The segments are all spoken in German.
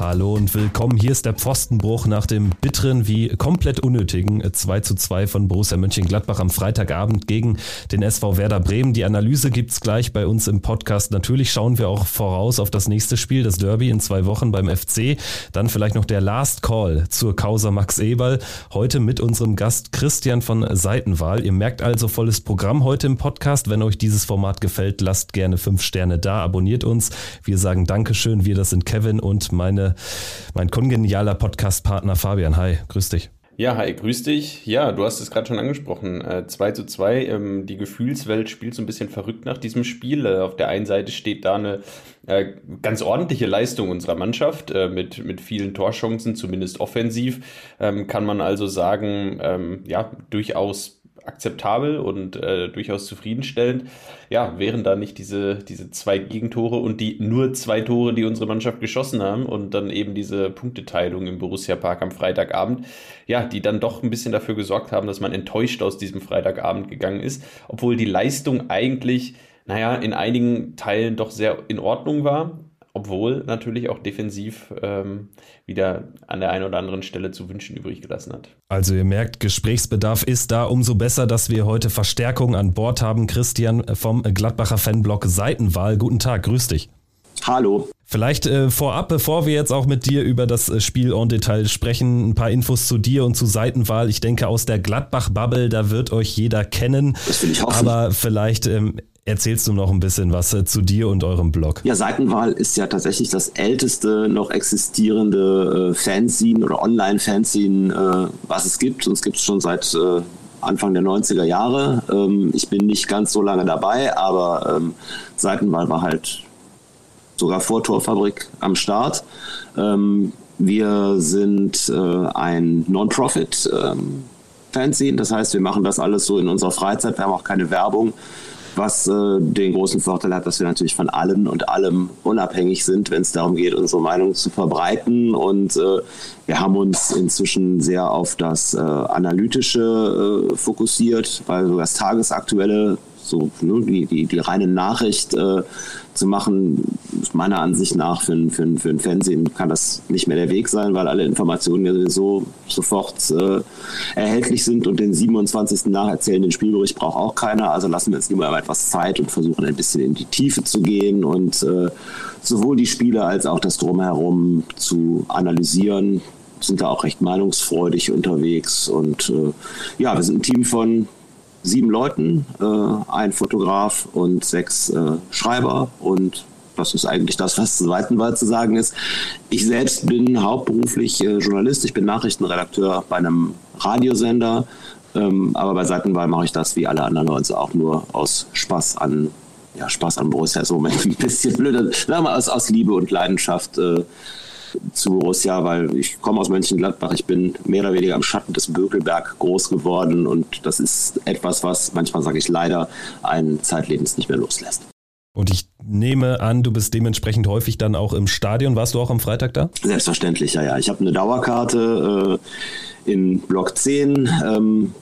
Hallo und willkommen. Hier ist der Pfostenbruch nach dem bitteren wie komplett unnötigen 2 zu 2 von Borussia Mönchengladbach am Freitagabend gegen den SV Werder Bremen. Die Analyse gibt's gleich bei uns im Podcast. Natürlich schauen wir auch voraus auf das nächste Spiel, das Derby in zwei Wochen beim FC. Dann vielleicht noch der Last Call zur Causa Max Eberl. Heute mit unserem Gast Christian von Seitenwahl. Ihr merkt also volles Programm heute im Podcast. Wenn euch dieses Format gefällt, lasst gerne fünf Sterne da, abonniert uns. Wir sagen Dankeschön. Wir, das sind Kevin und meine mein kongenialer Podcast-Partner Fabian. Hi, grüß dich. Ja, hi, grüß dich. Ja, du hast es gerade schon angesprochen. Äh, 2 zu 2. Ähm, die Gefühlswelt spielt so ein bisschen verrückt nach diesem Spiel. Äh, auf der einen Seite steht da eine äh, ganz ordentliche Leistung unserer Mannschaft äh, mit, mit vielen Torchancen, zumindest offensiv. Ähm, kann man also sagen, ähm, ja, durchaus akzeptabel und äh, durchaus zufriedenstellend. Ja, wären da nicht diese, diese zwei Gegentore und die nur zwei Tore, die unsere Mannschaft geschossen haben und dann eben diese Punkteteilung im Borussia Park am Freitagabend, ja, die dann doch ein bisschen dafür gesorgt haben, dass man enttäuscht aus diesem Freitagabend gegangen ist, obwohl die Leistung eigentlich, naja, in einigen Teilen doch sehr in Ordnung war obwohl natürlich auch defensiv ähm, wieder an der einen oder anderen Stelle zu wünschen übrig gelassen hat. Also ihr merkt, Gesprächsbedarf ist da. Umso besser, dass wir heute Verstärkung an Bord haben. Christian vom Gladbacher Fanblock Seitenwahl. Guten Tag, grüß dich. Hallo. Vielleicht äh, vorab, bevor wir jetzt auch mit dir über das äh, Spiel en Detail sprechen, ein paar Infos zu dir und zu Seitenwahl. Ich denke, aus der Gladbach-Bubble, da wird euch jeder kennen. Das will ich hoffen. Aber vielleicht ähm, Erzählst du noch ein bisschen was äh, zu dir und eurem Blog? Ja, Seitenwahl ist ja tatsächlich das älteste noch existierende äh, Fanzine oder Online-Fanzine, äh, was es gibt. Und es gibt es schon seit äh, Anfang der 90er Jahre. Ähm, ich bin nicht ganz so lange dabei, aber ähm, Seitenwahl war halt sogar vor Torfabrik am Start. Ähm, wir sind äh, ein Non-Profit. Ähm, das heißt, wir machen das alles so in unserer Freizeit, wir haben auch keine Werbung was äh, den großen Vorteil hat, dass wir natürlich von allen und allem unabhängig sind, wenn es darum geht, unsere Meinung zu verbreiten. Und äh, wir haben uns inzwischen sehr auf das äh, Analytische äh, fokussiert, weil so das Tagesaktuelle so ne, die, die, die reine Nachricht äh, zu machen, meiner Ansicht nach für, für, für ein Fernsehen kann das nicht mehr der Weg sein, weil alle Informationen ja sowieso sofort äh, erhältlich sind und den 27. nacherzählenden Spielbericht braucht auch keiner. Also lassen wir uns lieber etwas Zeit und versuchen ein bisschen in die Tiefe zu gehen und äh, sowohl die Spiele als auch das Drumherum zu analysieren sind da auch recht meinungsfreudig unterwegs und äh, ja, wir sind ein Team von sieben Leuten, äh, ein Fotograf und sechs äh, Schreiber. Und das ist eigentlich das, was zu zu sagen ist. Ich selbst bin hauptberuflich äh, Journalist, ich bin Nachrichtenredakteur bei einem Radiosender, ähm, aber bei Seitenwahl mache ich das wie alle anderen Leute auch nur aus Spaß an, ja, Spaß an Borussia. Moment ein bisschen blöd, aus, aus Liebe und Leidenschaft äh, zu Borussia, weil ich komme aus Mönchengladbach. Ich bin mehr oder weniger am Schatten des Bökelberg groß geworden und das ist etwas, was manchmal sage ich leider einen zeitlebens nicht mehr loslässt. Und ich nehme an, du bist dementsprechend häufig dann auch im Stadion. Warst du auch am Freitag da? Selbstverständlich, ja, ja. Ich habe eine Dauerkarte äh, in Block 10. Ähm,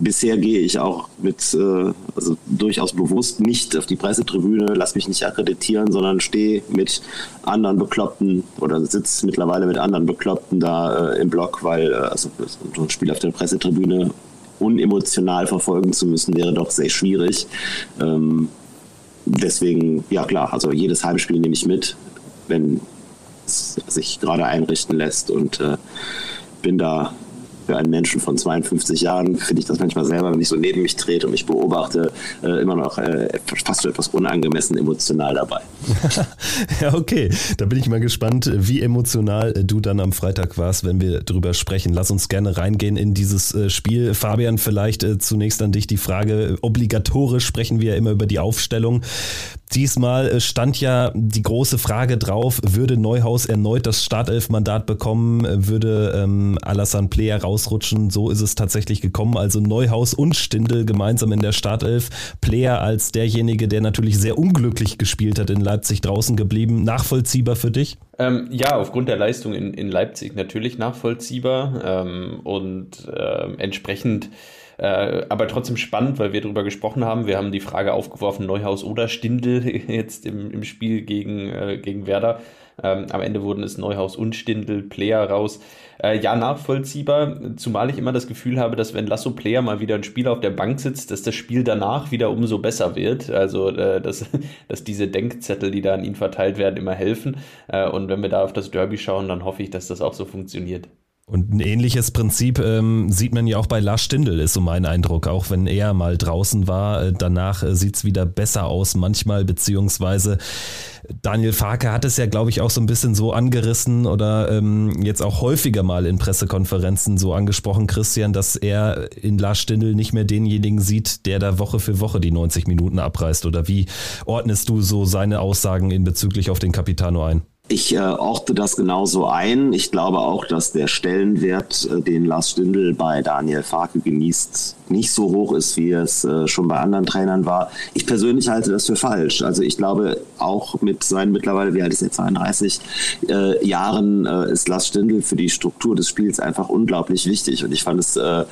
bisher gehe ich auch mit, äh, also durchaus bewusst nicht auf die Pressetribüne, lass mich nicht akkreditieren, sondern stehe mit anderen Bekloppten oder sitze mittlerweile mit anderen Bekloppten da äh, im Block, weil äh, also so ein Spiel auf der Pressetribüne unemotional verfolgen zu müssen, wäre doch sehr schwierig. Ähm, deswegen, ja klar, also jedes Heimspiel nehme ich mit, wenn es sich gerade einrichten lässt und bin da für einen Menschen von 52 Jahren finde ich das manchmal selber, wenn ich so neben mich trete und mich beobachte, äh, immer noch äh, fast etwas unangemessen emotional dabei. ja, okay. Da bin ich mal gespannt, wie emotional du dann am Freitag warst, wenn wir drüber sprechen. Lass uns gerne reingehen in dieses äh, Spiel. Fabian, vielleicht äh, zunächst an dich die Frage. Obligatorisch sprechen wir ja immer über die Aufstellung. Diesmal äh, stand ja die große Frage drauf, würde Neuhaus erneut das Startelf-Mandat bekommen, äh, würde ähm, Alassane Player rausrutschen. So ist es tatsächlich gekommen. Also Neuhaus und Stindl gemeinsam in der Startelf. Player als derjenige, der natürlich sehr unglücklich gespielt hat in Leipzig draußen geblieben. Nachvollziehbar für dich? Ähm, ja, aufgrund der Leistung in, in Leipzig natürlich nachvollziehbar ähm, und äh, entsprechend äh, aber trotzdem spannend, weil wir darüber gesprochen haben. Wir haben die Frage aufgeworfen, Neuhaus oder Stindel jetzt im, im Spiel gegen, äh, gegen Werder. Ähm, am Ende wurden es Neuhaus und Stindel, Player raus. Äh, ja, nachvollziehbar, zumal ich immer das Gefühl habe, dass wenn Lasso Player mal wieder ein Spiel auf der Bank sitzt, dass das Spiel danach wieder umso besser wird. Also, äh, dass, dass diese Denkzettel, die da an ihn verteilt werden, immer helfen. Äh, und wenn wir da auf das Derby schauen, dann hoffe ich, dass das auch so funktioniert. Und ein ähnliches Prinzip ähm, sieht man ja auch bei Lars Stindl, ist so mein Eindruck. Auch wenn er mal draußen war, äh, danach äh, sieht es wieder besser aus manchmal, beziehungsweise Daniel Farke hat es ja, glaube ich, auch so ein bisschen so angerissen oder ähm, jetzt auch häufiger mal in Pressekonferenzen so angesprochen, Christian, dass er in Lars Stindl nicht mehr denjenigen sieht, der da Woche für Woche die 90 Minuten abreißt. Oder wie ordnest du so seine Aussagen in bezüglich auf den Capitano ein? Ich äh, orte das genauso ein. Ich glaube auch, dass der Stellenwert, äh, den Lars Stindl bei Daniel Farke genießt, nicht so hoch ist, wie es äh, schon bei anderen Trainern war. Ich persönlich halte das für falsch. Also ich glaube, auch mit seinen mittlerweile, wie alt ist er, 32 äh, Jahren, äh, ist Lars Stindl für die Struktur des Spiels einfach unglaublich wichtig. Und ich fand es äh,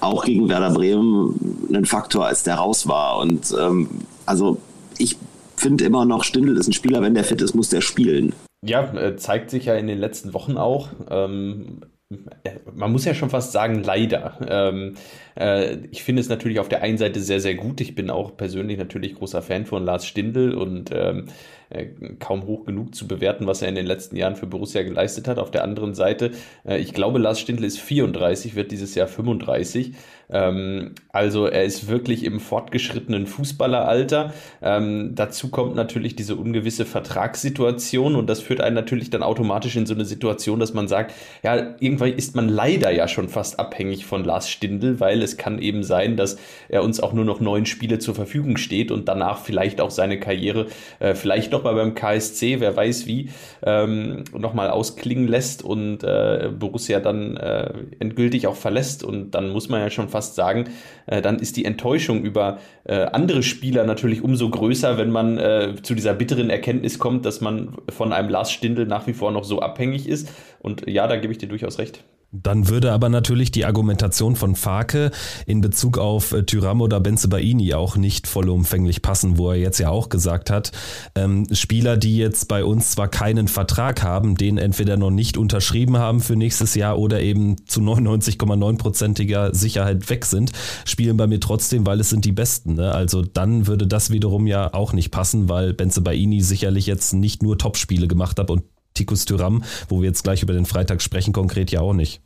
auch gegen Werder Bremen ein Faktor, als der raus war. Und ähm, also ich finde immer noch, Stindl ist ein Spieler, wenn der fit ist, muss der spielen. Ja, äh, zeigt sich ja in den letzten Wochen auch. Ähm, äh, man muss ja schon fast sagen, leider. Ähm, äh, ich finde es natürlich auf der einen Seite sehr, sehr gut. Ich bin auch persönlich natürlich großer Fan von Lars Stindl und ähm, äh, kaum hoch genug zu bewerten, was er in den letzten Jahren für Borussia geleistet hat. Auf der anderen Seite, äh, ich glaube, Lars Stindl ist 34, wird dieses Jahr 35. Ähm, also er ist wirklich im fortgeschrittenen Fußballeralter. Ähm, dazu kommt natürlich diese ungewisse Vertragssituation und das führt einen natürlich dann automatisch in so eine Situation, dass man sagt, ja, irgendwann ist man leider ja schon fast abhängig von Lars Stindl, weil es kann eben sein, dass er uns auch nur noch neun Spiele zur Verfügung steht und danach vielleicht auch seine Karriere äh, vielleicht noch nochmal beim KSC, wer weiß wie, ähm, nochmal ausklingen lässt und äh, Borussia dann äh, endgültig auch verlässt. Und dann muss man ja schon fast sagen, äh, dann ist die Enttäuschung über äh, andere Spieler natürlich umso größer, wenn man äh, zu dieser bitteren Erkenntnis kommt, dass man von einem Lars Stindl nach wie vor noch so abhängig ist. Und ja, da gebe ich dir durchaus recht. Dann würde aber natürlich die Argumentation von Farke in Bezug auf äh, Tyram oder Benzebaini auch nicht vollumfänglich passen, wo er jetzt ja auch gesagt hat, ähm, Spieler, die jetzt bei uns zwar keinen Vertrag haben, den entweder noch nicht unterschrieben haben für nächstes Jahr oder eben zu 99,9%iger Sicherheit weg sind, spielen bei mir trotzdem, weil es sind die Besten. Ne? Also dann würde das wiederum ja auch nicht passen, weil Benzebaini sicherlich jetzt nicht nur Topspiele gemacht hat und Tikus Tyram, wo wir jetzt gleich über den Freitag sprechen, konkret ja auch nicht.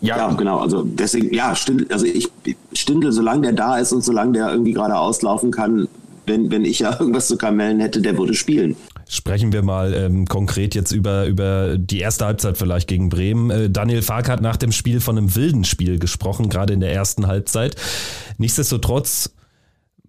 Ja, ja, genau. Also deswegen, ja, Stindl, also ich Stindl, solange der da ist und solange der irgendwie gerade auslaufen kann, wenn, wenn ich ja irgendwas zu kamellen hätte, der würde spielen. Sprechen wir mal ähm, konkret jetzt über, über die erste Halbzeit vielleicht gegen Bremen. Äh, Daniel Fark hat nach dem Spiel von einem wilden Spiel gesprochen, gerade in der ersten Halbzeit. Nichtsdestotrotz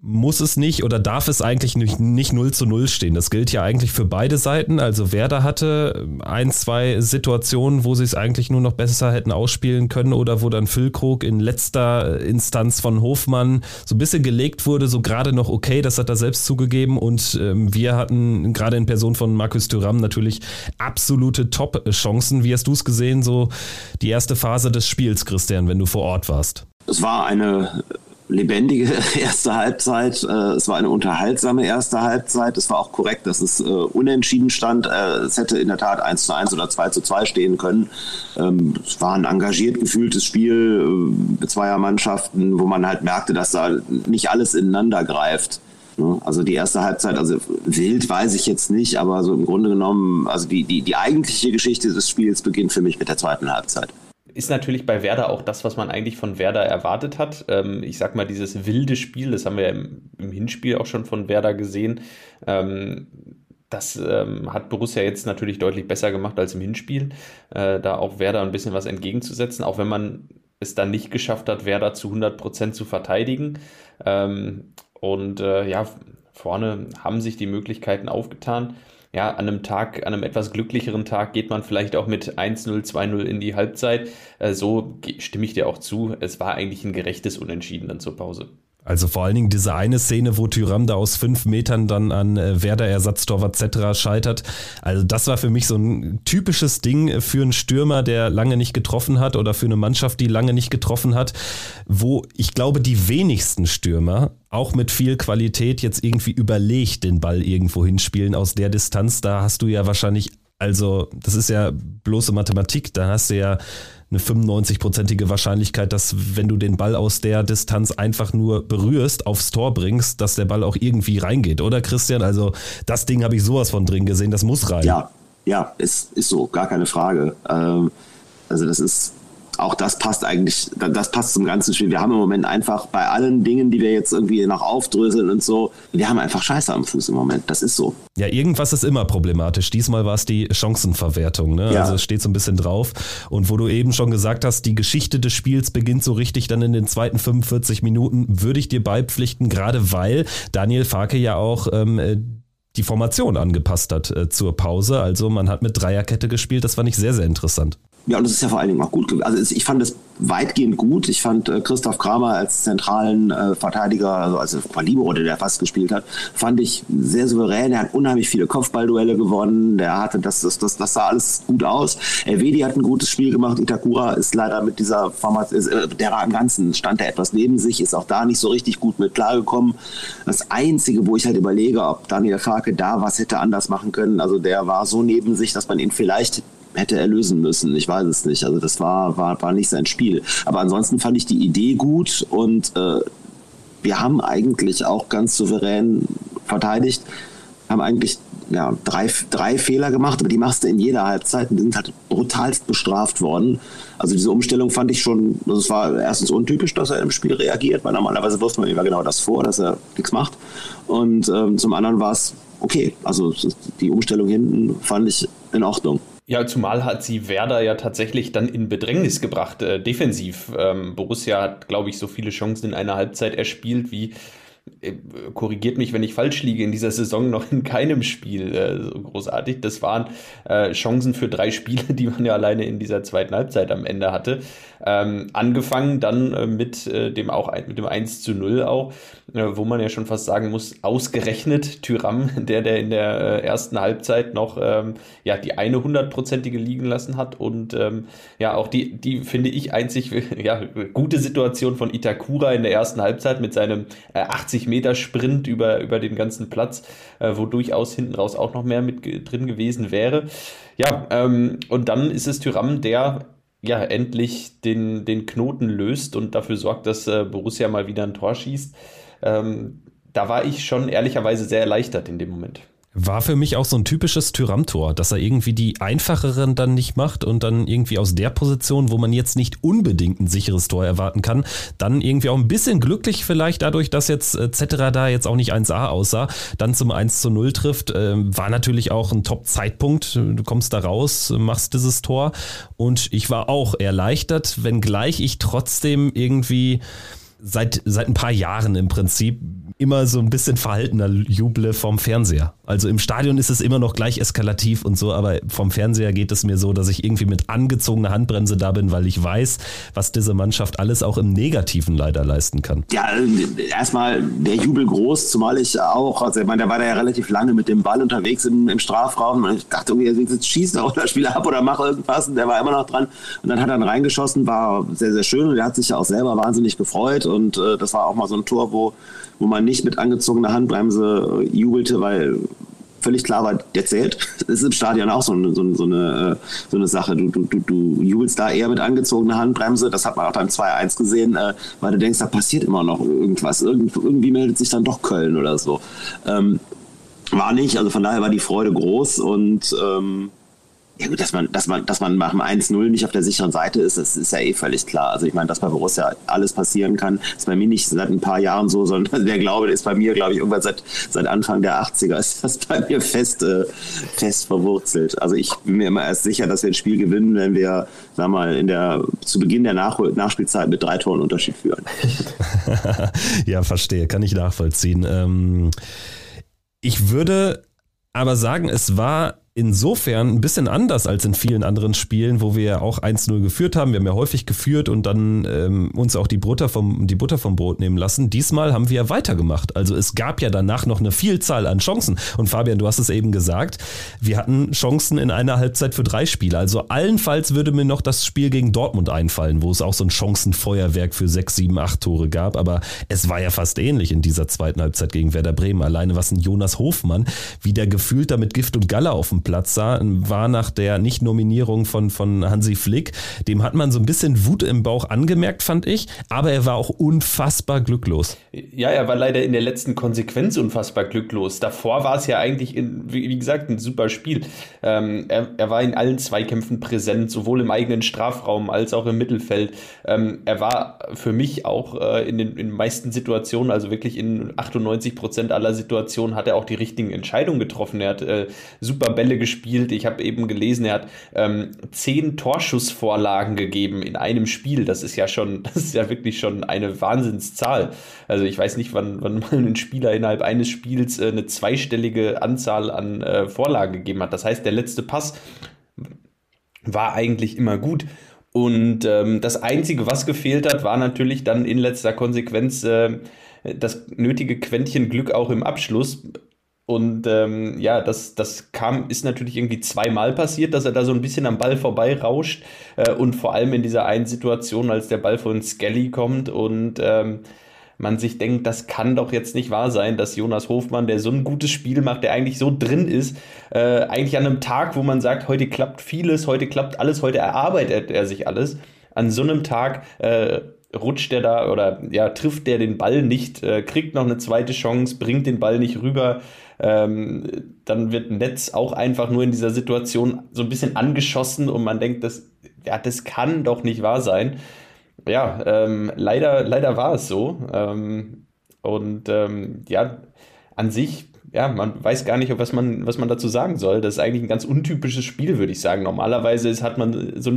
muss es nicht oder darf es eigentlich nicht, nicht 0 zu 0 stehen. Das gilt ja eigentlich für beide Seiten. Also Werder hatte ein, zwei Situationen, wo sie es eigentlich nur noch besser hätten ausspielen können oder wo dann Füllkrug in letzter Instanz von Hofmann so ein bisschen gelegt wurde, so gerade noch okay, das hat er selbst zugegeben und ähm, wir hatten gerade in Person von Markus Thuram natürlich absolute Top-Chancen. Wie hast du es gesehen, so die erste Phase des Spiels, Christian, wenn du vor Ort warst? Es war eine lebendige erste Halbzeit. Äh, es war eine unterhaltsame erste Halbzeit. Es war auch korrekt, dass es äh, unentschieden stand. Äh, es hätte in der Tat 1 zu 1 oder 2 zu 2 stehen können. Ähm, es war ein engagiert gefühltes Spiel zweier Mannschaften, wo man halt merkte, dass da nicht alles ineinander greift. Ne? Also die erste Halbzeit, also wild weiß ich jetzt nicht, aber so im Grunde genommen, also die, die, die eigentliche Geschichte des Spiels beginnt für mich mit der zweiten Halbzeit ist natürlich bei Werder auch das, was man eigentlich von Werder erwartet hat. Ähm, ich sag mal, dieses wilde Spiel, das haben wir im, im Hinspiel auch schon von Werder gesehen. Ähm, das ähm, hat Borussia jetzt natürlich deutlich besser gemacht als im Hinspiel, äh, da auch Werder ein bisschen was entgegenzusetzen, auch wenn man es dann nicht geschafft hat, Werder zu 100% zu verteidigen. Und äh, ja, vorne haben sich die Möglichkeiten aufgetan. Ja, an einem Tag, an einem etwas glücklicheren Tag geht man vielleicht auch mit 1-0, 2-0 in die Halbzeit. Äh, so stimme ich dir auch zu. Es war eigentlich ein gerechtes Unentschieden dann zur Pause. Also vor allen Dingen diese eine Szene, wo Tyram da aus fünf Metern dann an äh, Werder Ersatztorwart Zetra scheitert. Also das war für mich so ein typisches Ding für einen Stürmer, der lange nicht getroffen hat oder für eine Mannschaft, die lange nicht getroffen hat, wo ich glaube, die wenigsten Stürmer auch mit viel Qualität jetzt irgendwie überlegt den Ball irgendwo hinspielen aus der Distanz. Da hast du ja wahrscheinlich, also das ist ja bloße Mathematik, da hast du ja eine 95-prozentige Wahrscheinlichkeit, dass wenn du den Ball aus der Distanz einfach nur berührst, aufs Tor bringst, dass der Ball auch irgendwie reingeht, oder Christian? Also das Ding habe ich sowas von drin gesehen, das muss rein. Ja, ja, ist, ist so, gar keine Frage. Ähm, also das ist auch das passt eigentlich, das passt zum ganzen Spiel. Wir haben im Moment einfach bei allen Dingen, die wir jetzt irgendwie noch aufdröseln und so, wir haben einfach Scheiße am Fuß im Moment. Das ist so. Ja, irgendwas ist immer problematisch. Diesmal war es die Chancenverwertung. Ne? Ja. Also es steht so ein bisschen drauf. Und wo du eben schon gesagt hast, die Geschichte des Spiels beginnt so richtig dann in den zweiten 45 Minuten, würde ich dir beipflichten, gerade weil Daniel Farke ja auch ähm, äh, die Formation angepasst hat äh, zur Pause. Also man hat mit Dreierkette gespielt. Das fand ich sehr, sehr interessant. Ja, und das ist ja vor allen Dingen auch gut. Also ich fand es weitgehend gut. Ich fand äh, Christoph Kramer als zentralen äh, Verteidiger, also als Libero, der fast gespielt hat, fand ich sehr souverän. Er hat unheimlich viele Kopfballduelle gewonnen. Der hatte das, das, das, das sah alles gut aus. Elvedi hat ein gutes Spiel gemacht. Itakura ist leider mit dieser Formation, äh, der am Ganzen stand er etwas neben sich, ist auch da nicht so richtig gut mit klargekommen. Das Einzige, wo ich halt überlege, ob Daniel Farke da was hätte anders machen können, also der war so neben sich, dass man ihn vielleicht hätte er lösen müssen. Ich weiß es nicht. Also das war, war, war nicht sein Spiel. Aber ansonsten fand ich die Idee gut und äh, wir haben eigentlich auch ganz souverän verteidigt, haben eigentlich ja, drei, drei Fehler gemacht, aber die machst du in jeder Halbzeit und die sind halt brutalst bestraft worden. Also diese Umstellung fand ich schon, das also war erstens untypisch, dass er im Spiel reagiert, weil normalerweise wirft man immer genau das vor, dass er nichts macht. Und ähm, zum anderen war es okay. Also die Umstellung hinten fand ich in Ordnung. Ja, zumal hat sie Werder ja tatsächlich dann in Bedrängnis gebracht, äh, defensiv. Ähm, Borussia hat, glaube ich, so viele Chancen in einer Halbzeit erspielt wie korrigiert mich, wenn ich falsch liege, in dieser Saison noch in keinem Spiel äh, so großartig. Das waren äh, Chancen für drei Spiele, die man ja alleine in dieser zweiten Halbzeit am Ende hatte. Ähm, angefangen dann äh, mit, äh, dem auch, mit dem 1 zu 0 auch, äh, wo man ja schon fast sagen muss, ausgerechnet Tyram, der, der in der ersten Halbzeit noch ähm, ja, die eine hundertprozentige liegen lassen hat und ähm, ja, auch die, die finde ich einzig ja, gute Situation von Itakura in der ersten Halbzeit mit seinem 80 Meter Sprint über, über den ganzen Platz, wo durchaus hinten raus auch noch mehr mit drin gewesen wäre. Ja, ähm, und dann ist es Tyram, der ja, endlich den, den Knoten löst und dafür sorgt, dass äh, Borussia mal wieder ein Tor schießt. Ähm, da war ich schon ehrlicherweise sehr erleichtert in dem Moment. War für mich auch so ein typisches Tyram-Tor, dass er irgendwie die einfacheren dann nicht macht und dann irgendwie aus der Position, wo man jetzt nicht unbedingt ein sicheres Tor erwarten kann, dann irgendwie auch ein bisschen glücklich vielleicht dadurch, dass jetzt äh, Cetera da jetzt auch nicht 1A aussah, dann zum 1 zu 0 trifft, äh, war natürlich auch ein Top-Zeitpunkt. Du kommst da raus, machst dieses Tor und ich war auch erleichtert, wenngleich ich trotzdem irgendwie seit, seit ein paar Jahren im Prinzip immer so ein bisschen verhaltener juble vom Fernseher. Also im Stadion ist es immer noch gleich eskalativ und so, aber vom Fernseher geht es mir so, dass ich irgendwie mit angezogener Handbremse da bin, weil ich weiß, was diese Mannschaft alles auch im Negativen leider leisten kann. Ja, erstmal der Jubel groß, zumal ich auch, also ich meine, der war da ja relativ lange mit dem Ball unterwegs im, im Strafraum und ich dachte irgendwie, jetzt schießt er oder spiel ab oder mach irgendwas und der war immer noch dran und dann hat er dann reingeschossen, war sehr, sehr schön und der hat sich ja auch selber wahnsinnig gefreut und äh, das war auch mal so ein Tor, wo, wo man nicht mit angezogener Handbremse äh, jubelte, weil völlig klar war, der zählt. Das ist im Stadion auch so eine, so, eine, äh, so eine Sache. Du, du, du jubelst da eher mit angezogener Handbremse. Das hat man auch beim 2-1 gesehen, äh, weil du denkst, da passiert immer noch irgendwas. Irgend, irgendwie meldet sich dann doch Köln oder so. Ähm, war nicht, also von daher war die Freude groß und ähm, ja gut, dass man, dass man, dass man nach dem 1-0 nicht auf der sicheren Seite ist, das ist ja eh völlig klar. Also ich meine, dass bei Borussia alles passieren kann, ist bei mir nicht seit ein paar Jahren so, sondern der Glaube ist bei mir, glaube ich, irgendwann seit, seit Anfang der 80er ist das bei mir fest, äh, fest verwurzelt. Also ich bin mir immer erst sicher, dass wir ein Spiel gewinnen, wenn wir, sag mal, in der, zu Beginn der Nach Nachspielzeit mit drei Toren Unterschied führen. ja, verstehe, kann ich nachvollziehen. Ähm Ich würde aber sagen, es war insofern ein bisschen anders als in vielen anderen Spielen, wo wir ja auch 1-0 geführt haben. Wir haben ja häufig geführt und dann ähm, uns auch die Butter, vom, die Butter vom Brot nehmen lassen. Diesmal haben wir ja weitergemacht. Also es gab ja danach noch eine Vielzahl an Chancen. Und Fabian, du hast es eben gesagt, wir hatten Chancen in einer Halbzeit für drei Spiele. Also allenfalls würde mir noch das Spiel gegen Dortmund einfallen, wo es auch so ein Chancenfeuerwerk für sechs, sieben, acht Tore gab. Aber es war ja fast ähnlich in dieser zweiten Halbzeit gegen Werder Bremen. Alleine was ein Jonas Hofmann, wie der gefühlt da mit Gift und Galle auf dem Platz sah, war nach der Nicht-Nominierung von, von Hansi Flick. Dem hat man so ein bisschen Wut im Bauch angemerkt, fand ich, aber er war auch unfassbar glücklos. Ja, er war leider in der letzten Konsequenz unfassbar glücklos. Davor war es ja eigentlich, in, wie, gesagt, ein super Spiel. Ähm, er, er, war in allen Zweikämpfen präsent, sowohl im eigenen Strafraum als auch im Mittelfeld. Ähm, er war für mich auch äh, in den in meisten Situationen, also wirklich in 98 Prozent aller Situationen, hat er auch die richtigen Entscheidungen getroffen. Er hat äh, super Bälle gespielt. Ich habe eben gelesen, er hat ähm, zehn Torschussvorlagen gegeben in einem Spiel. Das ist ja schon, das ist ja wirklich schon eine Wahnsinnszahl. Also ich weiß nicht, wann, wann mal ein Spieler innerhalb eines Spiels äh, eine zweistellige Anzahl an äh, Vorlagen gegeben hat. Das heißt, der letzte Pass war eigentlich immer gut. Und ähm, das Einzige, was gefehlt hat, war natürlich dann in letzter Konsequenz äh, das nötige Quäntchen Glück auch im Abschluss. Und ähm, ja, das, das kam, ist natürlich irgendwie zweimal passiert, dass er da so ein bisschen am Ball vorbei rauscht. Äh, und vor allem in dieser einen Situation, als der Ball von Skelly kommt und ähm, man sich denkt, das kann doch jetzt nicht wahr sein, dass Jonas Hofmann, der so ein gutes Spiel macht, der eigentlich so drin ist, äh, eigentlich an einem Tag, wo man sagt, heute klappt vieles, heute klappt alles, heute erarbeitet er sich alles, an so einem Tag äh, rutscht er da oder ja, trifft der den Ball nicht, äh, kriegt noch eine zweite Chance, bringt den Ball nicht rüber ähm, dann wird Netz auch einfach nur in dieser Situation so ein bisschen angeschossen und man denkt, das, ja, das kann doch nicht wahr sein. Ja, ähm, leider, leider war es so. Ähm, und ähm, ja, an sich ja, man weiß gar nicht, was man, was man dazu sagen soll. Das ist eigentlich ein ganz untypisches Spiel, würde ich sagen. Normalerweise ist, hat man so,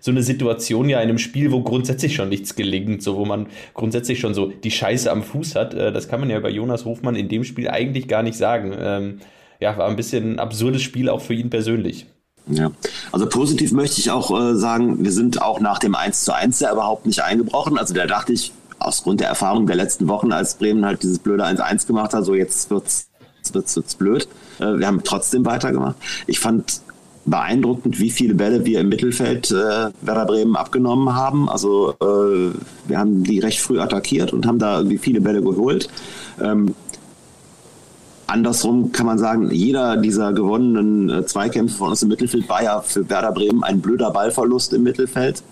so eine Situation ja in einem Spiel, wo grundsätzlich schon nichts gelingt, so wo man grundsätzlich schon so die Scheiße am Fuß hat. Äh, das kann man ja bei Jonas Hofmann in dem Spiel eigentlich gar nicht sagen. Ähm, ja, war ein bisschen ein absurdes Spiel auch für ihn persönlich. Ja, also positiv möchte ich auch äh, sagen, wir sind auch nach dem 1 zu 1 ja überhaupt nicht eingebrochen. Also da dachte ich, aus Grund der Erfahrung der letzten Wochen, als Bremen halt dieses blöde 1-1 gemacht hat, so jetzt wird's wird es blöd. Äh, wir haben trotzdem weitergemacht. Ich fand beeindruckend, wie viele Bälle wir im Mittelfeld äh, Werder Bremen abgenommen haben. Also äh, wir haben die recht früh attackiert und haben da irgendwie viele Bälle geholt. Ähm, andersrum kann man sagen, jeder dieser gewonnenen äh, Zweikämpfe von uns im Mittelfeld war ja für Werder Bremen ein blöder Ballverlust im Mittelfeld.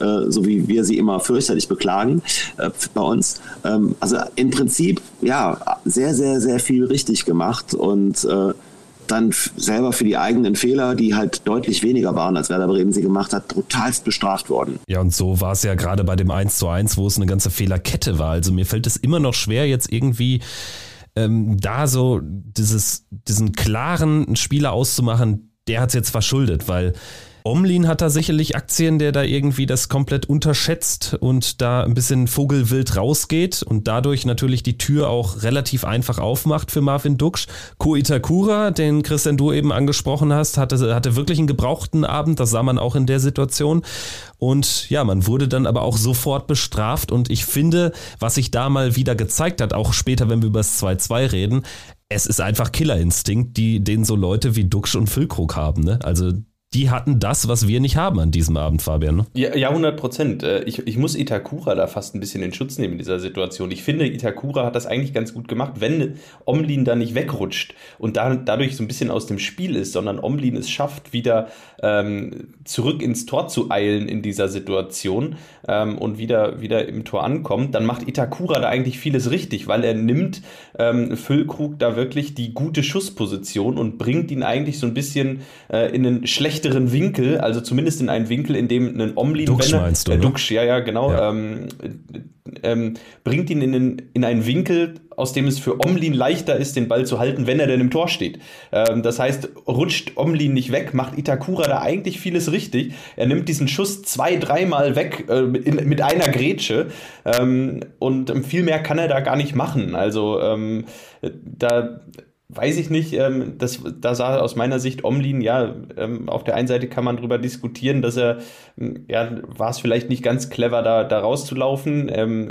Äh, so wie wir sie immer fürchterlich beklagen äh, bei uns. Ähm, also im Prinzip, ja, sehr, sehr, sehr viel richtig gemacht und äh, dann selber für die eigenen Fehler, die halt deutlich weniger waren, als Werder Bremen sie gemacht hat, brutalst bestraft worden. Ja, und so war es ja gerade bei dem 1 zu 1, wo es eine ganze Fehlerkette war. Also mir fällt es immer noch schwer, jetzt irgendwie ähm, da so dieses, diesen klaren Spieler auszumachen, der hat es jetzt verschuldet, weil Omlin hat da sicherlich Aktien, der da irgendwie das komplett unterschätzt und da ein bisschen vogelwild rausgeht und dadurch natürlich die Tür auch relativ einfach aufmacht für Marvin Duksch. Ko Itakura, den Christian du eben angesprochen hast, hatte, hatte wirklich einen gebrauchten Abend, das sah man auch in der Situation. Und ja, man wurde dann aber auch sofort bestraft und ich finde, was sich da mal wieder gezeigt hat, auch später, wenn wir über das 2-2 reden, es ist einfach Killerinstinkt, die, den so Leute wie Duxch und Füllkrug haben. Ne? Also die hatten das, was wir nicht haben an diesem Abend, Fabian. Ne? Ja, ja, 100 Prozent. Äh, ich, ich muss Itakura da fast ein bisschen in Schutz nehmen in dieser Situation. Ich finde, Itakura hat das eigentlich ganz gut gemacht, wenn Omlin da nicht wegrutscht und da, dadurch so ein bisschen aus dem Spiel ist, sondern Omlin es schafft, wieder ähm, zurück ins Tor zu eilen in dieser Situation ähm, und wieder, wieder im Tor ankommt, dann macht Itakura da eigentlich vieles richtig, weil er nimmt ähm, Füllkrug da wirklich die gute Schussposition und bringt ihn eigentlich so ein bisschen äh, in einen schlechten schlechteren Winkel, also zumindest in einen Winkel, in dem ein Omlin, Dux meinst du, äh, Dux, ja, ja, genau, ja. Ähm, ähm, bringt ihn in, den, in einen Winkel, aus dem es für Omlin leichter ist, den Ball zu halten, wenn er denn im Tor steht. Ähm, das heißt, rutscht Omlin nicht weg, macht Itakura da eigentlich vieles richtig. Er nimmt diesen Schuss zwei, dreimal weg äh, in, mit einer Grätsche ähm, und viel mehr kann er da gar nicht machen. Also ähm, da weiß ich nicht, ähm, das, da sah aus meiner Sicht Omlin, ja, ähm, auf der einen Seite kann man darüber diskutieren, dass er, ähm, ja, war es vielleicht nicht ganz clever, da, da rauszulaufen. Ähm,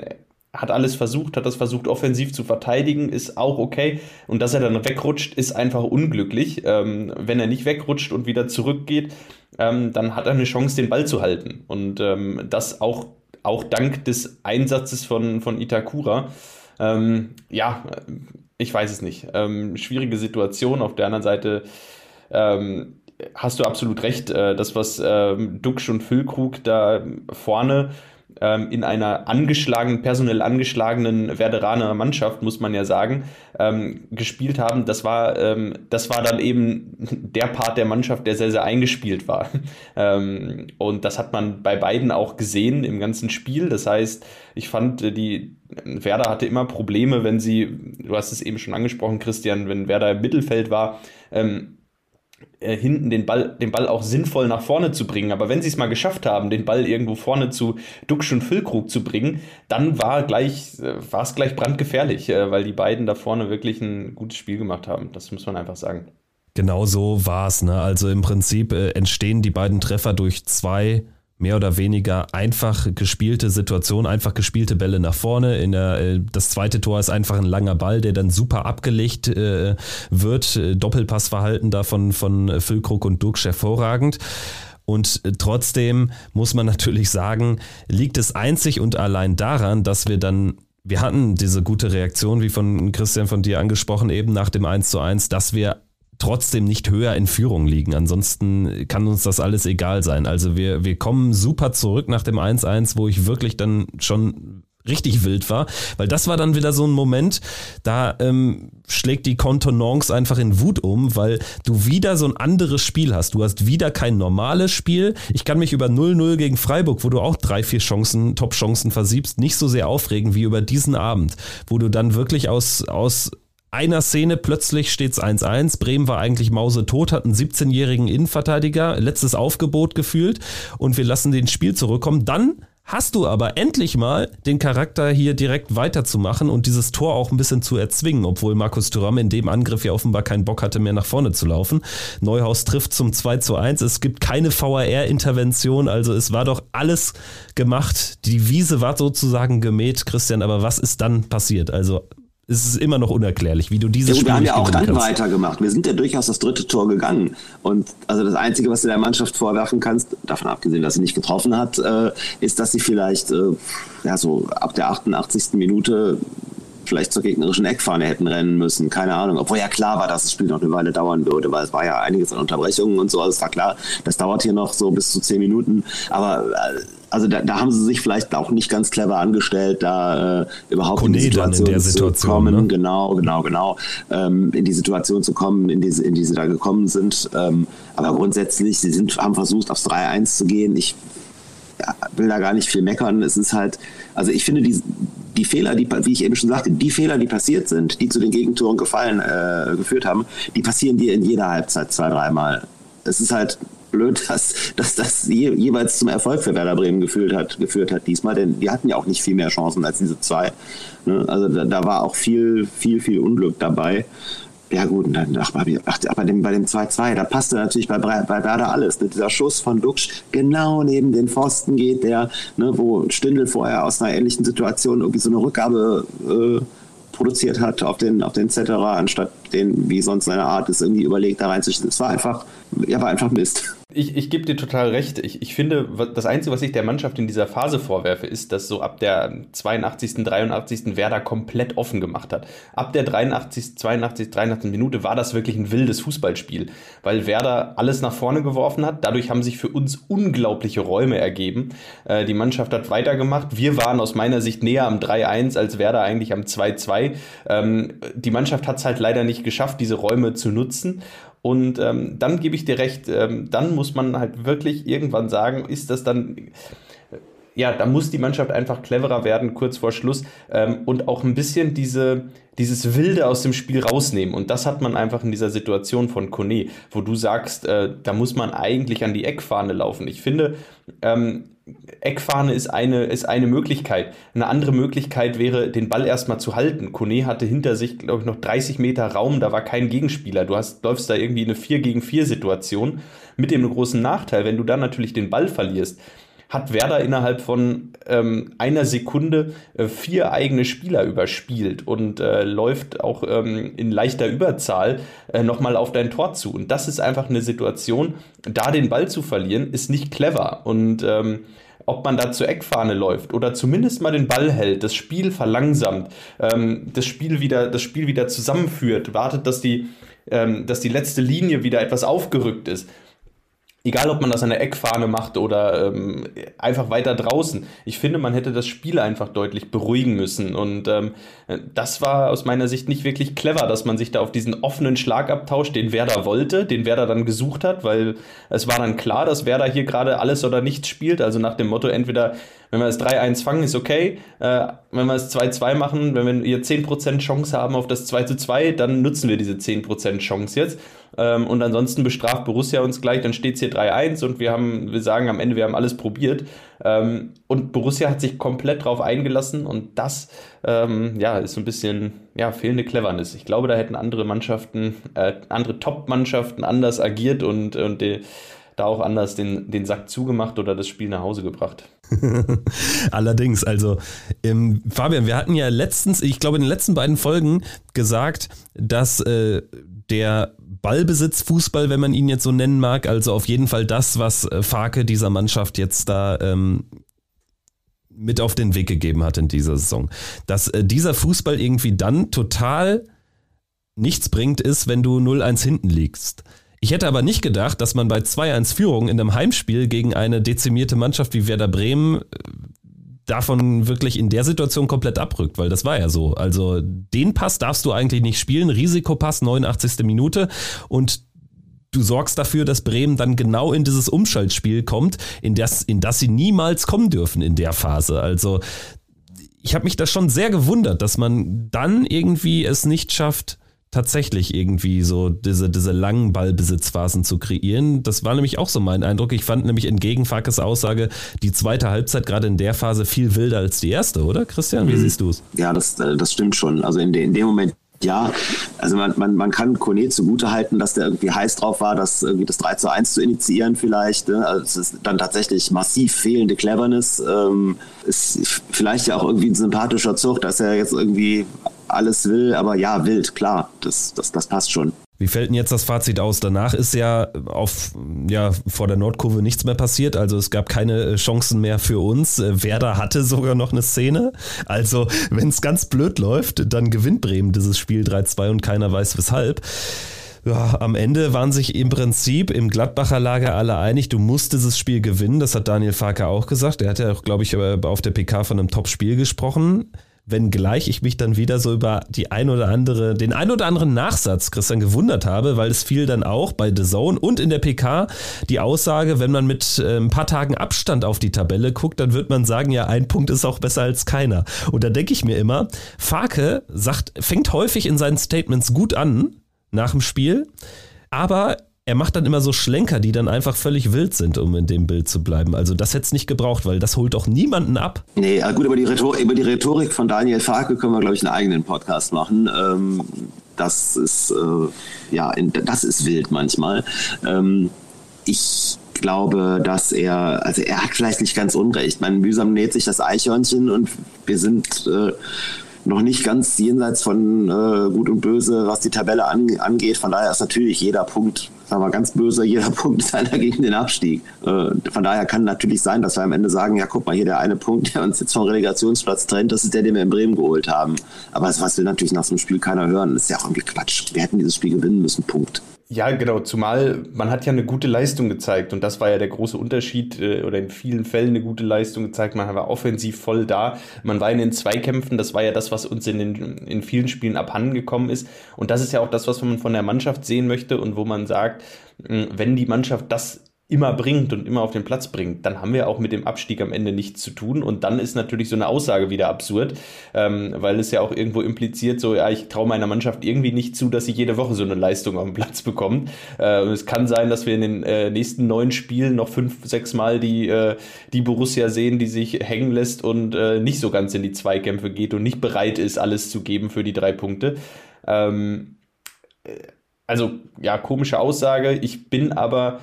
hat alles versucht, hat das versucht, offensiv zu verteidigen, ist auch okay. Und dass er dann wegrutscht, ist einfach unglücklich. Ähm, wenn er nicht wegrutscht und wieder zurückgeht, ähm, dann hat er eine Chance, den Ball zu halten. Und ähm, das auch, auch dank des Einsatzes von, von Itakura. Ähm, ja, ich weiß es nicht. Ähm, schwierige Situation. Auf der anderen Seite ähm, hast du absolut recht. Äh, das, was ähm, Duxch und Füllkrug da vorne ähm, in einer angeschlagenen, personell angeschlagenen Werderaner Mannschaft, muss man ja sagen, ähm, gespielt haben, das war, ähm, das war dann eben der Part der Mannschaft, der sehr, sehr eingespielt war. Ähm, und das hat man bei beiden auch gesehen im ganzen Spiel. Das heißt, ich fand, äh, die Werder hatte immer Probleme, wenn sie, du hast es eben schon angesprochen, Christian, wenn Werder im Mittelfeld war, ähm, äh, hinten den Ball, den Ball auch sinnvoll nach vorne zu bringen. Aber wenn sie es mal geschafft haben, den Ball irgendwo vorne zu Duxch und Füllkrug zu bringen, dann war gleich, äh, war es gleich brandgefährlich, äh, weil die beiden da vorne wirklich ein gutes Spiel gemacht haben. Das muss man einfach sagen. Genau so war es. Ne? Also im Prinzip äh, entstehen die beiden Treffer durch zwei mehr oder weniger einfach gespielte Situation, einfach gespielte Bälle nach vorne. In der, äh, das zweite Tor ist einfach ein langer Ball, der dann super abgelegt äh, wird. Doppelpassverhalten davon von Füllkrug und Durksch hervorragend. Und äh, trotzdem muss man natürlich sagen, liegt es einzig und allein daran, dass wir dann wir hatten diese gute Reaktion, wie von Christian von dir angesprochen, eben nach dem 1 zu 1, dass wir trotzdem nicht höher in Führung liegen. Ansonsten kann uns das alles egal sein. Also wir, wir kommen super zurück nach dem 1-1, wo ich wirklich dann schon richtig wild war, weil das war dann wieder so ein Moment, da ähm, schlägt die Kontenance einfach in Wut um, weil du wieder so ein anderes Spiel hast. Du hast wieder kein normales Spiel. Ich kann mich über 0-0 gegen Freiburg, wo du auch drei, vier Chancen, Top-Chancen versiebst, nicht so sehr aufregen wie über diesen Abend, wo du dann wirklich aus, aus einer Szene plötzlich steht es 1-1. Bremen war eigentlich mausetot, hat einen 17-jährigen Innenverteidiger, letztes Aufgebot gefühlt und wir lassen den Spiel zurückkommen. Dann hast du aber endlich mal den Charakter hier direkt weiterzumachen und dieses Tor auch ein bisschen zu erzwingen, obwohl Markus Thuram in dem Angriff ja offenbar keinen Bock hatte, mehr nach vorne zu laufen. Neuhaus trifft zum 2 zu 1. Es gibt keine VAR-Intervention, also es war doch alles gemacht. Die Wiese war sozusagen gemäht, Christian, aber was ist dann passiert? Also es ist immer noch unerklärlich, wie du dieses ja, Spiel Wir haben ja auch dann kannst. weitergemacht. Wir sind ja durchaus das dritte Tor gegangen. Und also das Einzige, was du der Mannschaft vorwerfen kannst, davon abgesehen, dass sie nicht getroffen hat, äh, ist, dass sie vielleicht äh, ja, so ab der 88. Minute vielleicht zur gegnerischen Eckfahne hätten rennen müssen. Keine Ahnung. Obwohl ja klar war, dass das Spiel noch eine Weile dauern würde, weil es war ja einiges an Unterbrechungen und so. Also es war klar, das dauert hier noch so bis zu zehn Minuten. Aber äh, also da, da haben sie sich vielleicht auch nicht ganz clever angestellt, da äh, überhaupt Kone in die Situation, in der Situation zu kommen. Ne? Genau, genau, genau. Ähm, in die Situation zu kommen, in die, in die sie da gekommen sind. Ähm, aber grundsätzlich, sie sind, haben versucht, aufs 3-1 zu gehen. Ich ja, will da gar nicht viel meckern. Es ist halt, also ich finde, die, die Fehler, die, wie ich eben schon sagte, die Fehler, die passiert sind, die zu den Gegentoren gefallen, äh, geführt haben, die passieren dir in jeder Halbzeit zwei, dreimal. Es ist halt blöd, dass, dass das je, jeweils zum Erfolg für Werder Bremen geführt hat, geführt hat diesmal, denn die hatten ja auch nicht viel mehr Chancen als diese zwei. Ne? Also da, da war auch viel, viel, viel Unglück dabei. Ja gut, und dann ach, ach, bei dem bei dem 2-2, da passte natürlich bei, bei Werder alles. Ne? Dieser Schuss von Duxch genau neben den Pfosten geht, der, ne, wo Stindl vorher aus einer ähnlichen Situation irgendwie so eine Rückgabe äh, produziert hat auf den, auf den Zetterer, anstatt den, wie sonst seine Art ist, irgendwie überlegt da reinzustellen. Es war einfach, ja, war einfach Mist. Ich, ich gebe dir total recht. Ich, ich finde, das Einzige, was ich der Mannschaft in dieser Phase vorwerfe, ist, dass so ab der 82., 83. Werder komplett offen gemacht hat. Ab der 83., 82., 83. Minute war das wirklich ein wildes Fußballspiel, weil Werder alles nach vorne geworfen hat. Dadurch haben sich für uns unglaubliche Räume ergeben. Äh, die Mannschaft hat weitergemacht. Wir waren aus meiner Sicht näher am 3-1 als Werder eigentlich am 2-2. Ähm, die Mannschaft hat es halt leider nicht geschafft, diese Räume zu nutzen. Und ähm, dann gebe ich dir recht, ähm, dann muss man halt wirklich irgendwann sagen, ist das dann ja, da muss die Mannschaft einfach cleverer werden, kurz vor Schluss, ähm, und auch ein bisschen diese, dieses Wilde aus dem Spiel rausnehmen. Und das hat man einfach in dieser Situation von Kone, wo du sagst, äh, da muss man eigentlich an die Eckfahne laufen. Ich finde, ähm, Eckfahne ist eine, ist eine Möglichkeit. Eine andere Möglichkeit wäre, den Ball erstmal zu halten. Kone hatte hinter sich, glaube ich, noch 30 Meter Raum, da war kein Gegenspieler. Du hast, läufst da irgendwie eine 4 gegen 4 Situation mit dem großen Nachteil, wenn du dann natürlich den Ball verlierst, hat Werder innerhalb von ähm, einer Sekunde äh, vier eigene Spieler überspielt und äh, läuft auch ähm, in leichter Überzahl äh, nochmal auf dein Tor zu. Und das ist einfach eine Situation, da den Ball zu verlieren, ist nicht clever. Und ähm, ob man da zur Eckfahne läuft oder zumindest mal den Ball hält, das Spiel verlangsamt, ähm, das Spiel wieder, das Spiel wieder zusammenführt, wartet, dass die, ähm, dass die letzte Linie wieder etwas aufgerückt ist egal ob man das an der Eckfahne macht oder ähm, einfach weiter draußen. Ich finde, man hätte das Spiel einfach deutlich beruhigen müssen. Und ähm, das war aus meiner Sicht nicht wirklich clever, dass man sich da auf diesen offenen Schlagabtausch, den Werder wollte, den Werder dann gesucht hat, weil es war dann klar, dass Werder hier gerade alles oder nichts spielt. Also nach dem Motto, entweder wenn wir das 3-1 fangen, ist okay. Äh, wenn wir es 2-2 machen, wenn wir hier 10% Chance haben auf das 2-2, dann nutzen wir diese 10% Chance jetzt. Ähm, und ansonsten bestraft Borussia uns gleich, dann steht es hier 3-1 und wir haben, wir sagen am Ende, wir haben alles probiert. Ähm, und Borussia hat sich komplett drauf eingelassen und das ähm, ja, ist so ein bisschen ja, fehlende Cleverness. Ich glaube, da hätten andere Mannschaften, äh, andere Top-Mannschaften anders agiert und, und die, da auch anders den, den Sack zugemacht oder das Spiel nach Hause gebracht. Allerdings, also ähm, Fabian, wir hatten ja letztens, ich glaube in den letzten beiden Folgen gesagt, dass äh, der Ballbesitzfußball, wenn man ihn jetzt so nennen mag, also auf jeden Fall das, was äh, Farke dieser Mannschaft jetzt da ähm, mit auf den Weg gegeben hat in dieser Saison. Dass äh, dieser Fußball irgendwie dann total nichts bringt, ist, wenn du 0-1 hinten liegst. Ich hätte aber nicht gedacht, dass man bei 2-1 Führung in einem Heimspiel gegen eine dezimierte Mannschaft wie Werder Bremen äh, davon wirklich in der Situation komplett abrückt, weil das war ja so. Also den Pass darfst du eigentlich nicht spielen, Risikopass 89. Minute und du sorgst dafür, dass Bremen dann genau in dieses Umschaltspiel kommt, in das, in das sie niemals kommen dürfen in der Phase. Also ich habe mich da schon sehr gewundert, dass man dann irgendwie es nicht schafft, tatsächlich irgendwie so diese, diese langen Ballbesitzphasen zu kreieren. Das war nämlich auch so mein Eindruck. Ich fand nämlich entgegen Fakes Aussage die zweite Halbzeit gerade in der Phase viel wilder als die erste, oder Christian? Wie mhm. siehst du es? Ja, das, äh, das stimmt schon. Also in, de, in dem Moment ja, also man, man, man kann Kone zugutehalten, dass der irgendwie heiß drauf war, das irgendwie das 3 zu 1 zu initiieren vielleicht. Ne? Also es ist dann tatsächlich massiv fehlende Cleverness. Ähm, ist vielleicht ja auch irgendwie ein sympathischer Zug, dass er jetzt irgendwie alles will, aber ja, wild, klar, das, das, das passt schon. Wie fällt denn jetzt das Fazit aus? Danach ist ja auf, ja, vor der Nordkurve nichts mehr passiert. Also es gab keine äh, Chancen mehr für uns. Äh, Werder hatte sogar noch eine Szene. Also wenn es ganz blöd läuft, dann gewinnt Bremen dieses Spiel 3-2 und keiner weiß weshalb. Ja, am Ende waren sich im Prinzip im Gladbacher Lager alle einig, du musst dieses Spiel gewinnen. Das hat Daniel Farke auch gesagt. Er hat ja auch, glaube ich, äh, auf der PK von einem Top-Spiel gesprochen wenngleich ich mich dann wieder so über die ein oder andere, den ein oder anderen Nachsatz, Christian, gewundert habe, weil es fiel dann auch bei The Zone und in der PK die Aussage, wenn man mit äh, ein paar Tagen Abstand auf die Tabelle guckt, dann wird man sagen, ja, ein Punkt ist auch besser als keiner. Und da denke ich mir immer, Farke sagt, fängt häufig in seinen Statements gut an nach dem Spiel, aber er macht dann immer so Schlenker, die dann einfach völlig wild sind, um in dem Bild zu bleiben. Also das hätte es nicht gebraucht, weil das holt doch niemanden ab. Nee, gut, über die, Rhetorik, über die Rhetorik von Daniel Farke können wir, glaube ich, einen eigenen Podcast machen. Ähm, das ist, äh, ja, das ist wild manchmal. Ähm, ich glaube, dass er, also er hat vielleicht nicht ganz unrecht. Man mühsam näht sich das Eichhörnchen und wir sind äh, noch nicht ganz jenseits von äh, Gut und Böse, was die Tabelle an, angeht. Von daher ist natürlich jeder Punkt, sagen wir ganz böse, jeder Punkt ist gegen den Abstieg. Äh, von daher kann natürlich sein, dass wir am Ende sagen, ja guck mal, hier der eine Punkt, der uns jetzt vom Relegationsplatz trennt, das ist der, den wir in Bremen geholt haben. Aber was will natürlich nach so einem Spiel keiner hören. Das ist ja auch irgendwie Quatsch. Wir hätten dieses Spiel gewinnen müssen, Punkt. Ja, genau, zumal man hat ja eine gute Leistung gezeigt und das war ja der große Unterschied äh, oder in vielen Fällen eine gute Leistung gezeigt. Man war offensiv voll da, man war in den Zweikämpfen, das war ja das, was uns in, den, in vielen Spielen abhanden gekommen ist. Und das ist ja auch das, was man von der Mannschaft sehen möchte und wo man sagt, wenn die Mannschaft das immer bringt und immer auf den Platz bringt, dann haben wir auch mit dem Abstieg am Ende nichts zu tun. Und dann ist natürlich so eine Aussage wieder absurd, ähm, weil es ja auch irgendwo impliziert, so, ja, ich traue meiner Mannschaft irgendwie nicht zu, dass sie jede Woche so eine Leistung auf dem Platz bekommt. Äh, es kann sein, dass wir in den äh, nächsten neun Spielen noch fünf, sechs Mal die, äh, die Borussia sehen, die sich hängen lässt und äh, nicht so ganz in die Zweikämpfe geht und nicht bereit ist, alles zu geben für die drei Punkte. Ähm, äh, also, ja, komische Aussage. Ich bin aber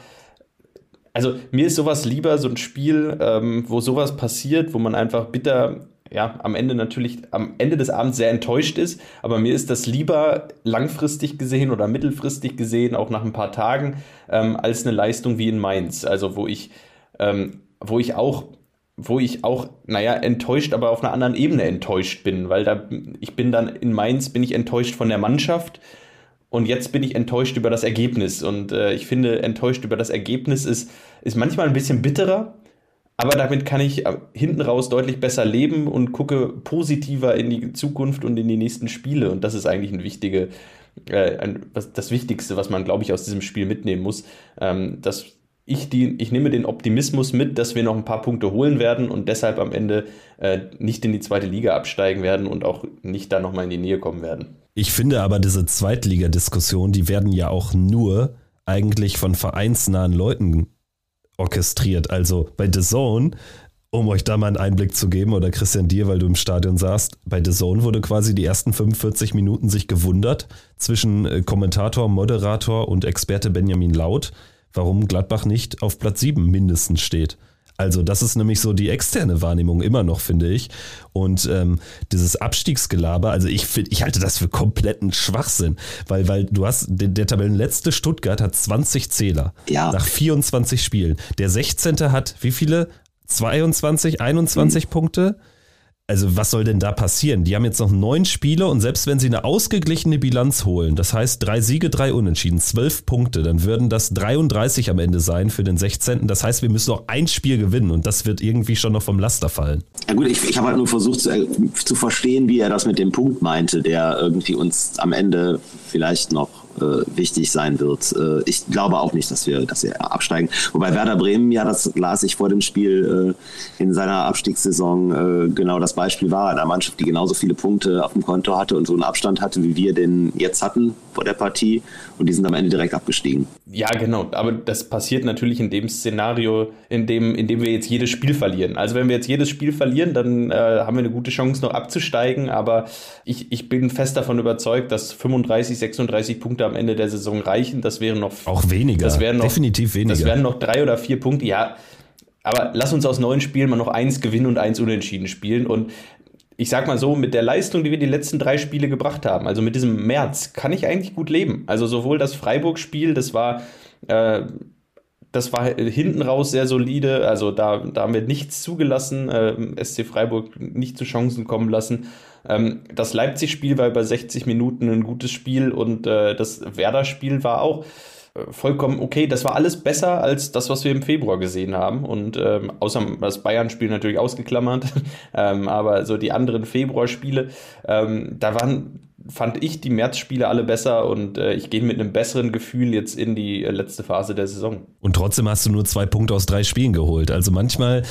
also mir ist sowas lieber, so ein Spiel, ähm, wo sowas passiert, wo man einfach bitter, ja, am Ende natürlich, am Ende des Abends sehr enttäuscht ist, aber mir ist das lieber langfristig gesehen oder mittelfristig gesehen, auch nach ein paar Tagen, ähm, als eine Leistung wie in Mainz. Also wo ich, ähm, wo ich auch wo ich auch, naja, enttäuscht, aber auf einer anderen Ebene enttäuscht bin, weil da, ich bin dann in Mainz, bin ich enttäuscht von der Mannschaft, und jetzt bin ich enttäuscht über das Ergebnis. Und äh, ich finde, enttäuscht über das Ergebnis ist, ist manchmal ein bisschen bitterer, aber damit kann ich äh, hinten raus deutlich besser leben und gucke positiver in die Zukunft und in die nächsten Spiele. Und das ist eigentlich ein wichtige, äh, das Wichtigste, was man, glaube ich, aus diesem Spiel mitnehmen muss. Ähm, dass ich, die, ich nehme den Optimismus mit, dass wir noch ein paar Punkte holen werden und deshalb am Ende äh, nicht in die zweite Liga absteigen werden und auch nicht da nochmal in die Nähe kommen werden. Ich finde aber diese Zweitligadiskussion, die werden ja auch nur eigentlich von vereinsnahen Leuten orchestriert. Also bei The Zone, um euch da mal einen Einblick zu geben, oder Christian dir, weil du im Stadion saßt, bei The Zone wurde quasi die ersten 45 Minuten sich gewundert zwischen äh, Kommentator, Moderator und Experte Benjamin Laut, warum Gladbach nicht auf Platz 7 mindestens steht. Also das ist nämlich so die externe Wahrnehmung immer noch, finde ich. Und ähm, dieses Abstiegsgelaber, also ich finde, ich halte das für kompletten Schwachsinn, weil, weil du hast, der, der Tabellenletzte Stuttgart hat 20 Zähler ja. nach 24 Spielen. Der 16. hat wie viele? 22, 21 mhm. Punkte also was soll denn da passieren? Die haben jetzt noch neun Spiele und selbst wenn sie eine ausgeglichene Bilanz holen, das heißt drei Siege, drei Unentschieden, zwölf Punkte, dann würden das 33 am Ende sein für den 16. Das heißt, wir müssen noch ein Spiel gewinnen und das wird irgendwie schon noch vom Laster fallen. Ja gut, ich, ich habe halt nur versucht zu, äh, zu verstehen, wie er das mit dem Punkt meinte, der irgendwie uns am Ende vielleicht noch wichtig sein wird. Äh, ich glaube auch nicht, dass wir, dass wir absteigen. Wobei Werder Bremen, ja, das las ich vor dem Spiel äh, in seiner Abstiegssaison, äh, genau das Beispiel war. Eine Mannschaft, die genauso viele Punkte auf dem Konto hatte und so einen Abstand hatte, wie wir den jetzt hatten vor der Partie. Und die sind am Ende direkt abgestiegen. Ja, genau. Aber das passiert natürlich in dem Szenario, in dem, in dem wir jetzt jedes Spiel verlieren. Also wenn wir jetzt jedes Spiel verlieren, dann äh, haben wir eine gute Chance, noch abzusteigen. Aber ich, ich bin fest davon überzeugt, dass 35, 36 Punkte am Ende der Saison reichen. Das wären noch. Auch weniger. Das wären noch, definitiv weniger. Das wären noch drei oder vier Punkte. Ja, aber lass uns aus neun Spielen mal noch eins gewinnen und eins unentschieden spielen. Und ich sag mal so, mit der Leistung, die wir die letzten drei Spiele gebracht haben, also mit diesem März, kann ich eigentlich gut leben. Also sowohl das Freiburg-Spiel, das war. Äh, das war hinten raus sehr solide. Also da, da haben wir nichts zugelassen, äh, SC Freiburg nicht zu Chancen kommen lassen. Ähm, das Leipzig-Spiel war über 60 Minuten ein gutes Spiel und äh, das Werder-Spiel war auch vollkommen okay. Das war alles besser als das, was wir im Februar gesehen haben. Und ähm, außer das Bayern-Spiel natürlich ausgeklammert, ähm, aber so die anderen Februar-Spiele, ähm, da waren fand ich die März-Spiele alle besser und äh, ich gehe mit einem besseren Gefühl jetzt in die äh, letzte Phase der Saison. Und trotzdem hast du nur zwei Punkte aus drei Spielen geholt. Also manchmal,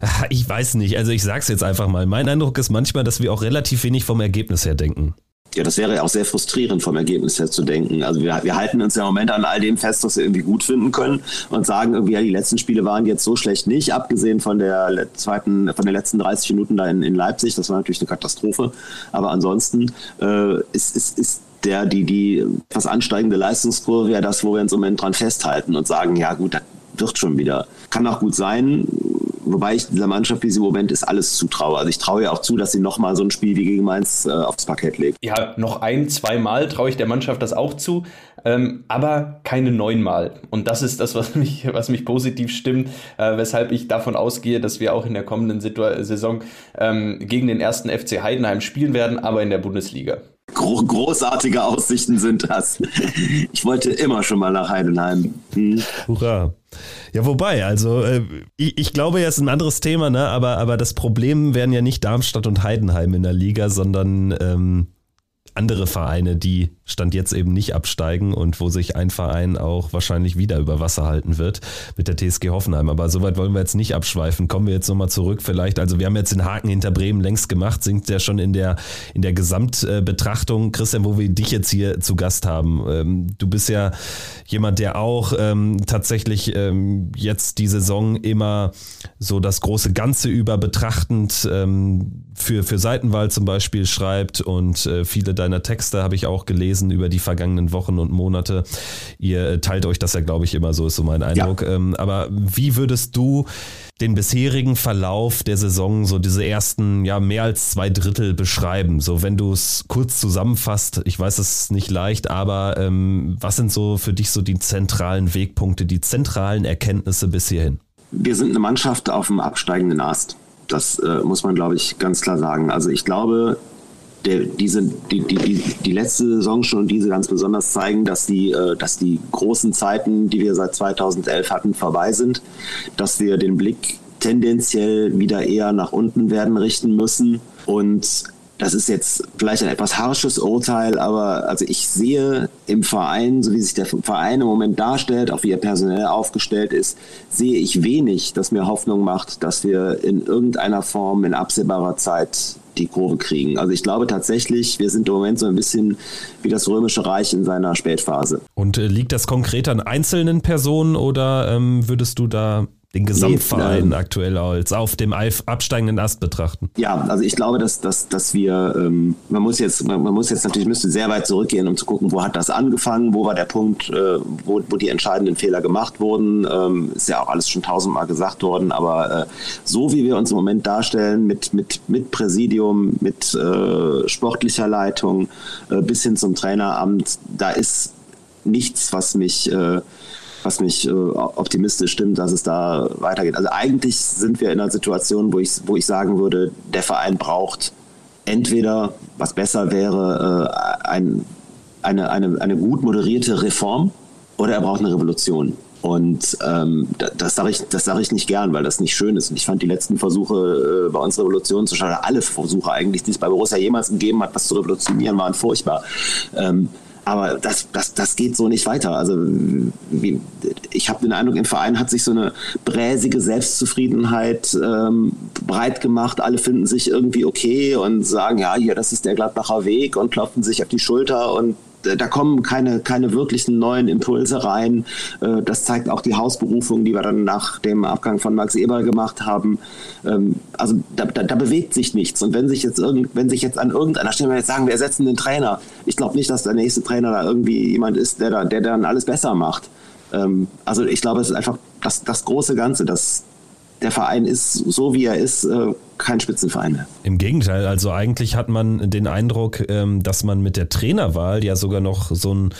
ah, ich weiß nicht, also ich sag's jetzt einfach mal. Mein Eindruck ist manchmal, dass wir auch relativ wenig vom Ergebnis her denken. Ja, das wäre auch sehr frustrierend vom Ergebnis her zu denken. Also wir, wir halten uns ja im Moment an all dem fest, was wir irgendwie gut finden können und sagen irgendwie, ja, die letzten Spiele waren jetzt so schlecht nicht, abgesehen von der zweiten, von den letzten 30 Minuten da in, in Leipzig. Das war natürlich eine Katastrophe. Aber ansonsten äh, ist, ist, ist der, die, die etwas ansteigende Leistungskurve ja das, wo wir uns im Moment dran festhalten und sagen, ja gut, das wird schon wieder. Kann auch gut sein, Wobei ich dieser Mannschaft, wie sie im Moment ist, alles zutraue. Also ich traue ja auch zu, dass sie nochmal so ein Spiel wie gegen Mainz äh, aufs Parkett legt. Ja, noch ein, zweimal traue ich der Mannschaft das auch zu, ähm, aber keine neunmal. Und das ist das, was mich, was mich positiv stimmt, äh, weshalb ich davon ausgehe, dass wir auch in der kommenden Situ Saison ähm, gegen den ersten FC Heidenheim spielen werden, aber in der Bundesliga. Gro großartige Aussichten sind das. Ich wollte immer schon mal nach Heidenheim. Hm. Hurra. Ja, wobei, also äh, ich, ich, glaube, ja, ist ein anderes Thema, ne? aber, aber das Problem wären ja nicht Darmstadt und Heidenheim in der Liga, sondern ähm, andere Vereine, die Stand jetzt eben nicht absteigen und wo sich ein Verein auch wahrscheinlich wieder über Wasser halten wird mit der TSG Hoffenheim. Aber soweit wollen wir jetzt nicht abschweifen. Kommen wir jetzt nochmal zurück vielleicht. Also wir haben jetzt den Haken hinter Bremen längst gemacht, sinkt ja schon in der, in der Gesamtbetrachtung. Christian, wo wir dich jetzt hier zu Gast haben. Ähm, du bist ja jemand, der auch ähm, tatsächlich ähm, jetzt die Saison immer so das große Ganze über betrachtend für, für Seitenwahl zum Beispiel schreibt und äh, viele deiner Texte habe ich auch gelesen über die vergangenen Wochen und Monate. Ihr teilt euch das ja, glaube ich, immer so, ist so mein Eindruck. Ja. Ähm, aber wie würdest du den bisherigen Verlauf der Saison, so diese ersten, ja, mehr als zwei Drittel beschreiben? So, wenn du es kurz zusammenfasst, ich weiß, es ist nicht leicht, aber ähm, was sind so für dich so die zentralen Wegpunkte, die zentralen Erkenntnisse bis hierhin? Wir sind eine Mannschaft auf dem absteigenden Ast. Das äh, muss man, glaube ich, ganz klar sagen. Also ich glaube, der, diese, die, die, die, die letzte Saison schon und diese ganz besonders zeigen, dass die, äh, dass die großen Zeiten, die wir seit 2011 hatten, vorbei sind, dass wir den Blick tendenziell wieder eher nach unten werden richten müssen. Und das ist jetzt vielleicht ein etwas harsches Urteil, aber also ich sehe im Verein, so wie sich der Verein im Moment darstellt, auch wie er personell aufgestellt ist, sehe ich wenig, das mir Hoffnung macht, dass wir in irgendeiner Form in absehbarer Zeit die Kurve kriegen. Also ich glaube tatsächlich, wir sind im Moment so ein bisschen wie das Römische Reich in seiner Spätphase. Und äh, liegt das konkret an einzelnen Personen oder ähm, würdest du da den Gesamtverein nee, aktuell als auf dem absteigenden Ast betrachten? Ja, also ich glaube, dass, dass, dass wir, ähm, man muss jetzt, man, man, muss jetzt natürlich, müsste sehr weit zurückgehen, um zu gucken, wo hat das angefangen, wo war der Punkt, äh, wo, wo die entscheidenden Fehler gemacht wurden. Ähm, ist ja auch alles schon tausendmal gesagt worden, aber äh, so wie wir uns im Moment darstellen, mit, mit, mit Präsidium, mit äh, sportlicher Leitung äh, bis hin zum Traineramt, da ist nichts, was mich äh, was mich äh, optimistisch stimmt, dass es da weitergeht. Also eigentlich sind wir in einer Situation, wo ich, wo ich sagen würde, der Verein braucht entweder, was besser wäre, äh, ein, eine, eine, eine gut moderierte Reform oder er braucht eine Revolution. Und ähm, das sage ich, das ich nicht gern, weil das nicht schön ist. Und ich fand die letzten Versuche äh, bei uns Revolutionen zu schaffen, alle Versuche eigentlich, die es bei Borussia jemals gegeben hat, was zu revolutionieren, waren furchtbar. Ähm, aber das, das, das geht so nicht weiter. Also ich habe den Eindruck, im Verein hat sich so eine bräsige Selbstzufriedenheit ähm, breit gemacht. Alle finden sich irgendwie okay und sagen, ja, hier, das ist der Gladbacher Weg und klopfen sich auf die Schulter und da kommen keine, keine wirklichen neuen Impulse rein. Äh, das zeigt auch die Hausberufung, die wir dann nach dem Abgang von Max Eber gemacht haben. Ähm, also da, da, da bewegt sich nichts. Und wenn sich jetzt irgend, wenn sich jetzt an irgendeiner Stelle jetzt sagen, wir ersetzen den Trainer, ich glaube nicht, dass der nächste Trainer da irgendwie jemand ist, der, da, der dann alles besser macht. Ähm, also ich glaube, es ist einfach das, das große Ganze, das, der Verein ist so wie er ist, äh, kein Spitzenverein mehr. Im Gegenteil, also eigentlich hat man den Eindruck, ähm, dass man mit der Trainerwahl ja sogar noch so einen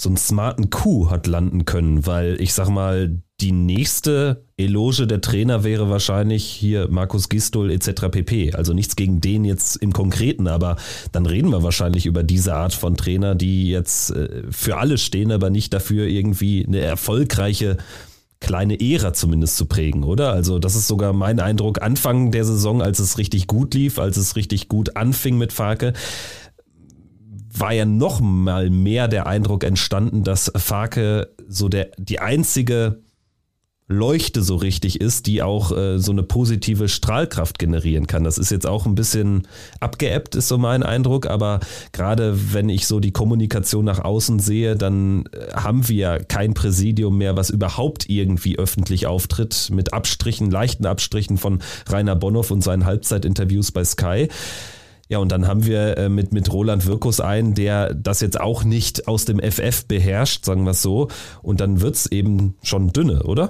so einen smarten Coup hat landen können, weil ich sag mal, die nächste Eloge der Trainer wäre wahrscheinlich hier Markus Gistol etc. pp. Also nichts gegen den jetzt im Konkreten, aber dann reden wir wahrscheinlich über diese Art von Trainer, die jetzt äh, für alle stehen, aber nicht dafür irgendwie eine erfolgreiche kleine Ära zumindest zu prägen, oder? Also das ist sogar mein Eindruck Anfang der Saison, als es richtig gut lief, als es richtig gut anfing mit Farke, war ja noch mal mehr der Eindruck entstanden, dass Farke so der die einzige Leuchte so richtig ist, die auch äh, so eine positive Strahlkraft generieren kann. Das ist jetzt auch ein bisschen abgeebbt, ist so mein Eindruck, aber gerade wenn ich so die Kommunikation nach außen sehe, dann äh, haben wir kein Präsidium mehr, was überhaupt irgendwie öffentlich auftritt, mit Abstrichen, leichten Abstrichen von Rainer Bonhoff und seinen Halbzeitinterviews bei Sky. Ja, und dann haben wir äh, mit, mit Roland Wirkus einen, der das jetzt auch nicht aus dem FF beherrscht, sagen wir es so. Und dann wird es eben schon dünne, oder?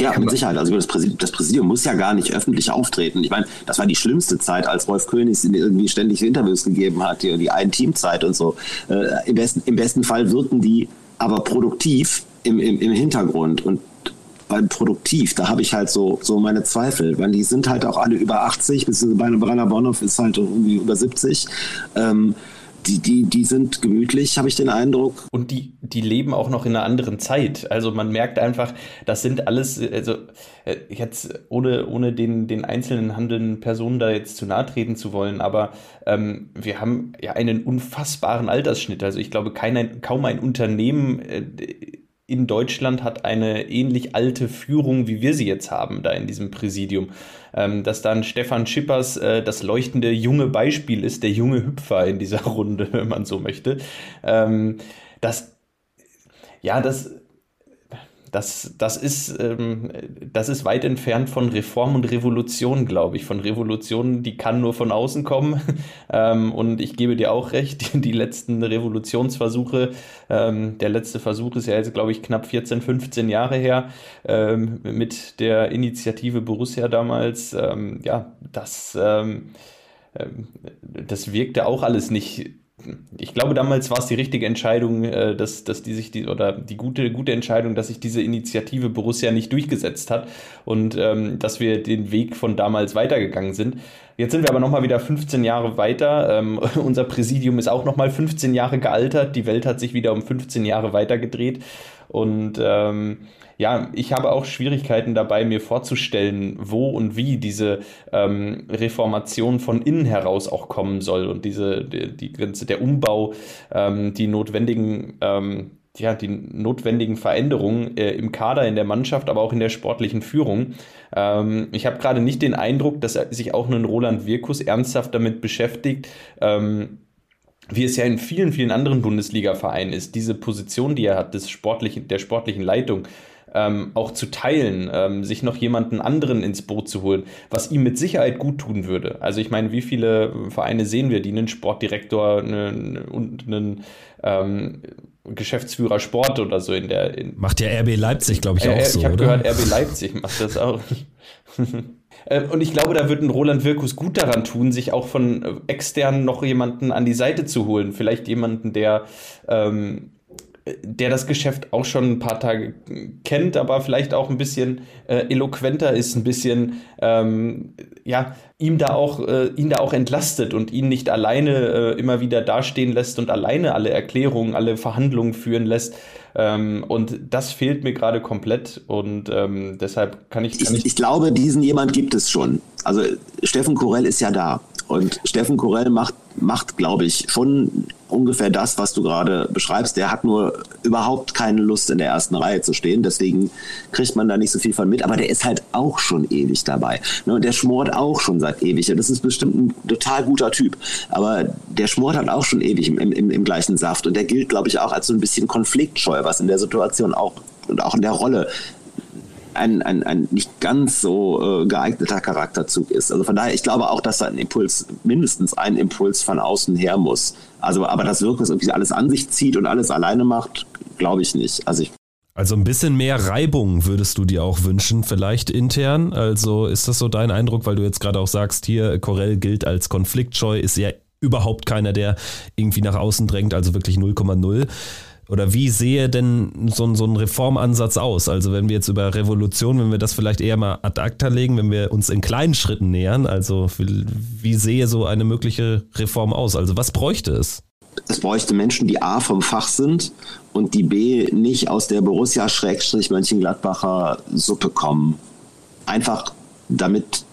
Ja, mit Sicherheit. Also das Präsidium, das Präsidium, muss ja gar nicht öffentlich auftreten. Ich meine, das war die schlimmste Zeit, als Rolf König irgendwie ständig Interviews gegeben hat, die, die Ein-Team-Zeit und so. Äh, im, besten, Im besten Fall wirken die aber produktiv im, im, im Hintergrund. Und beim Produktiv, da habe ich halt so, so meine Zweifel, weil die sind halt auch alle über 80, beziehungsweise bei Brenner Bonhoff ist halt irgendwie über 70. Ähm, die, die, die sind gemütlich, habe ich den Eindruck. Und die, die leben auch noch in einer anderen Zeit. Also man merkt einfach, das sind alles, also äh, jetzt ohne, ohne den, den einzelnen handelnden Personen da jetzt zu nahe treten zu wollen, aber ähm, wir haben ja einen unfassbaren Altersschnitt. Also ich glaube, kein, ein, kaum ein Unternehmen äh, in Deutschland hat eine ähnlich alte Führung, wie wir sie jetzt haben, da in diesem Präsidium. Ähm, dass dann Stefan Schippers äh, das leuchtende junge Beispiel ist, der junge Hüpfer in dieser Runde, wenn man so möchte. Ähm, das, ja, das das, das, ist, ähm, das ist weit entfernt von Reform und Revolution, glaube ich. Von Revolution, die kann nur von außen kommen. ähm, und ich gebe dir auch recht, die, die letzten Revolutionsversuche, ähm, der letzte Versuch ist ja jetzt, glaube ich, knapp 14, 15 Jahre her, ähm, mit der Initiative Borussia damals. Ähm, ja, das, ähm, das wirkte auch alles nicht ich glaube, damals war es die richtige Entscheidung, äh, dass, dass die sich die oder die gute, gute Entscheidung, dass sich diese Initiative Borussia nicht durchgesetzt hat und ähm, dass wir den Weg von damals weitergegangen sind. Jetzt sind wir aber nochmal wieder 15 Jahre weiter. Ähm, unser Präsidium ist auch nochmal 15 Jahre gealtert. Die Welt hat sich wieder um 15 Jahre weitergedreht. Und ähm, ja, ich habe auch Schwierigkeiten dabei, mir vorzustellen, wo und wie diese ähm, Reformation von innen heraus auch kommen soll und diese, die, die Grenze, der Umbau, ähm, die notwendigen, ähm, ja, die notwendigen Veränderungen äh, im Kader, in der Mannschaft, aber auch in der sportlichen Führung. Ähm, ich habe gerade nicht den Eindruck, dass sich auch ein Roland Wirkus ernsthaft damit beschäftigt, ähm, wie es ja in vielen, vielen anderen Bundesliga-Vereinen ist, diese Position, die er hat, des sportlichen, der sportlichen Leitung, ähm, auch zu teilen, ähm, sich noch jemanden anderen ins Boot zu holen, was ihm mit Sicherheit gut tun würde. Also ich meine, wie viele Vereine sehen wir, die einen Sportdirektor eine, und einen ähm, Geschäftsführer Sport oder so in der. In macht ja RB Leipzig, glaube ich, auch äh, so. Ich habe gehört, RB Leipzig macht das auch. Äh, und ich glaube, da wird ein Roland Wirkus gut daran tun, sich auch von äh, extern noch jemanden an die Seite zu holen. Vielleicht jemanden, der ähm, der das Geschäft auch schon ein paar Tage kennt, aber vielleicht auch ein bisschen äh, eloquenter ist, ein bisschen ähm, ja ihm da auch äh, ihn da auch entlastet und ihn nicht alleine äh, immer wieder dastehen lässt und alleine alle Erklärungen, alle Verhandlungen führen lässt. Ähm, und das fehlt mir gerade komplett und ähm, deshalb kann ich, kann ich, ich. Ich glaube, diesen jemand gibt es schon. Also Steffen Korell ist ja da. Und Steffen Korell macht, macht glaube ich, schon ungefähr das, was du gerade beschreibst. Der hat nur überhaupt keine Lust, in der ersten Reihe zu stehen. Deswegen kriegt man da nicht so viel von mit. Aber der ist halt auch schon ewig dabei. Ne, und der schmort auch schon seit ewig. Das ist bestimmt ein total guter Typ. Aber der schmort halt auch schon ewig im, im, im gleichen Saft. Und der gilt, glaube ich, auch als so ein bisschen konfliktscheu, was in der Situation auch und auch in der Rolle ein, ein, ein nicht ganz so äh, geeigneter Charakterzug ist. Also von daher, ich glaube auch, dass da ein Impuls, mindestens ein Impuls von außen her muss. Also, aber dass Wirkus irgendwie alles an sich zieht und alles alleine macht, glaube ich nicht. Also ich also ein bisschen mehr Reibung würdest du dir auch wünschen, vielleicht intern. Also ist das so dein Eindruck, weil du jetzt gerade auch sagst, hier Corell gilt als konfliktscheu, ist ja überhaupt keiner, der irgendwie nach außen drängt, also wirklich 0,0 oder wie sehe denn so, so ein Reformansatz aus? Also wenn wir jetzt über Revolution, wenn wir das vielleicht eher mal ad acta legen, wenn wir uns in kleinen Schritten nähern, also wie sehe so eine mögliche Reform aus? Also was bräuchte es? Es bräuchte Menschen, die A vom Fach sind und die B nicht aus der Borussia-Mönchengladbacher Suppe kommen. Einfach damit,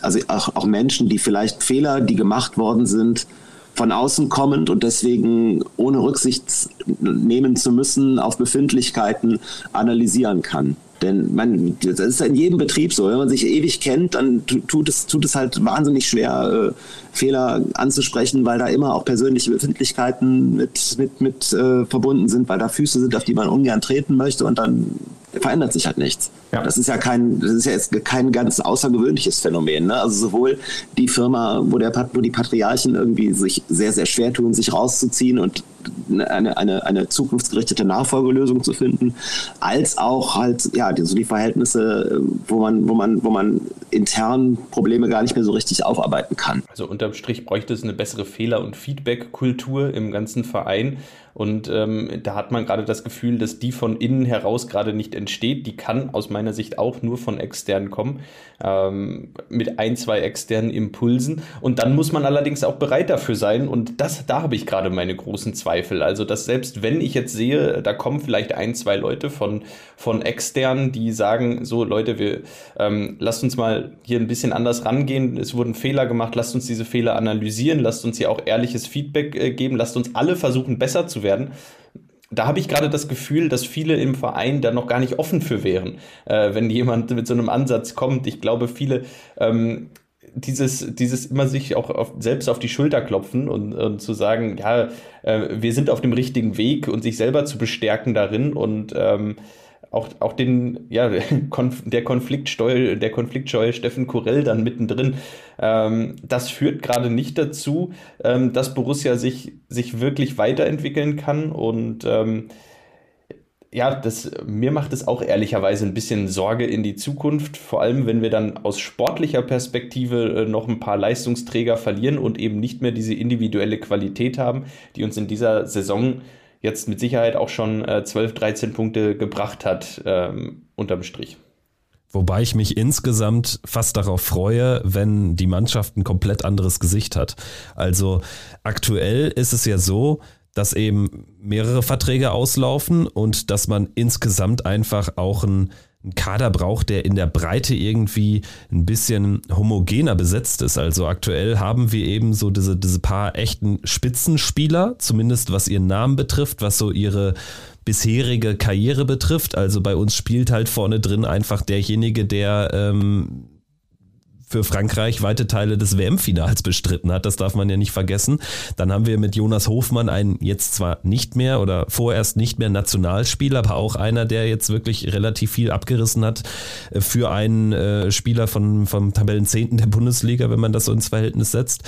also auch, auch Menschen, die vielleicht Fehler, die gemacht worden sind, von außen kommend und deswegen ohne Rücksicht nehmen zu müssen auf Befindlichkeiten analysieren kann. Denn man, das ist in jedem Betrieb so. Wenn man sich ewig kennt, dann tut es, tut es halt wahnsinnig schwer, äh, Fehler anzusprechen, weil da immer auch persönliche Befindlichkeiten mit, mit, mit äh, verbunden sind, weil da Füße sind, auf die man ungern treten möchte und dann verändert sich halt nichts. Ja. Das ist ja kein, das ist ja jetzt kein ganz außergewöhnliches Phänomen. Ne? Also sowohl die Firma, wo, der, wo die Patriarchen irgendwie sich sehr, sehr schwer tun, sich rauszuziehen und eine, eine, eine zukunftsgerichtete Nachfolgelösung zu finden, als auch halt, ja, die, so die Verhältnisse, wo man, wo man, wo man intern Probleme gar nicht mehr so richtig aufarbeiten kann. Also unterm Strich bräuchte es eine bessere Fehler- und Feedback-Kultur im ganzen Verein. Und ähm, da hat man gerade das Gefühl, dass die von innen heraus gerade nicht entsteht. Die kann aus meiner Sicht auch nur von externen kommen, ähm, mit ein, zwei externen Impulsen. Und dann muss man allerdings auch bereit dafür sein. Und das, da habe ich gerade meine großen Zweifel. Also, dass selbst wenn ich jetzt sehe, da kommen vielleicht ein, zwei Leute von, von externen, die sagen, so Leute, wir ähm, lasst uns mal hier ein bisschen anders rangehen. Es wurden Fehler gemacht, lasst uns diese Fehler analysieren, lasst uns hier auch ehrliches Feedback äh, geben, lasst uns alle versuchen, besser zu werden da habe ich gerade das Gefühl, dass viele im Verein da noch gar nicht offen für wären, äh, wenn jemand mit so einem Ansatz kommt. Ich glaube, viele ähm, dieses, dieses immer sich auch auf, selbst auf die Schulter klopfen und, und zu sagen, ja, äh, wir sind auf dem richtigen Weg und sich selber zu bestärken darin und ähm, auch, auch den, ja, der Konfliktsteu, der konfliktscheue Steffen Kurell dann mittendrin. Ähm, das führt gerade nicht dazu, ähm, dass Borussia sich, sich wirklich weiterentwickeln kann und ähm, ja, das, mir macht es auch ehrlicherweise ein bisschen Sorge in die Zukunft, vor allem wenn wir dann aus sportlicher Perspektive äh, noch ein paar Leistungsträger verlieren und eben nicht mehr diese individuelle Qualität haben, die uns in dieser Saison jetzt mit Sicherheit auch schon äh, 12, 13 Punkte gebracht hat, ähm, unterm Strich. Wobei ich mich insgesamt fast darauf freue, wenn die Mannschaft ein komplett anderes Gesicht hat. Also aktuell ist es ja so, dass eben mehrere Verträge auslaufen und dass man insgesamt einfach auch ein einen Kader braucht, der in der Breite irgendwie ein bisschen homogener besetzt ist. Also aktuell haben wir eben so diese, diese paar echten Spitzenspieler, zumindest was ihren Namen betrifft, was so ihre bisherige Karriere betrifft. Also bei uns spielt halt vorne drin einfach derjenige, der ähm, für Frankreich weite Teile des WM-Finals bestritten hat. Das darf man ja nicht vergessen. Dann haben wir mit Jonas Hofmann einen jetzt zwar nicht mehr oder vorerst nicht mehr Nationalspieler, aber auch einer, der jetzt wirklich relativ viel abgerissen hat äh, für einen äh, Spieler von, vom Tabellenzehnten der Bundesliga, wenn man das so ins Verhältnis setzt.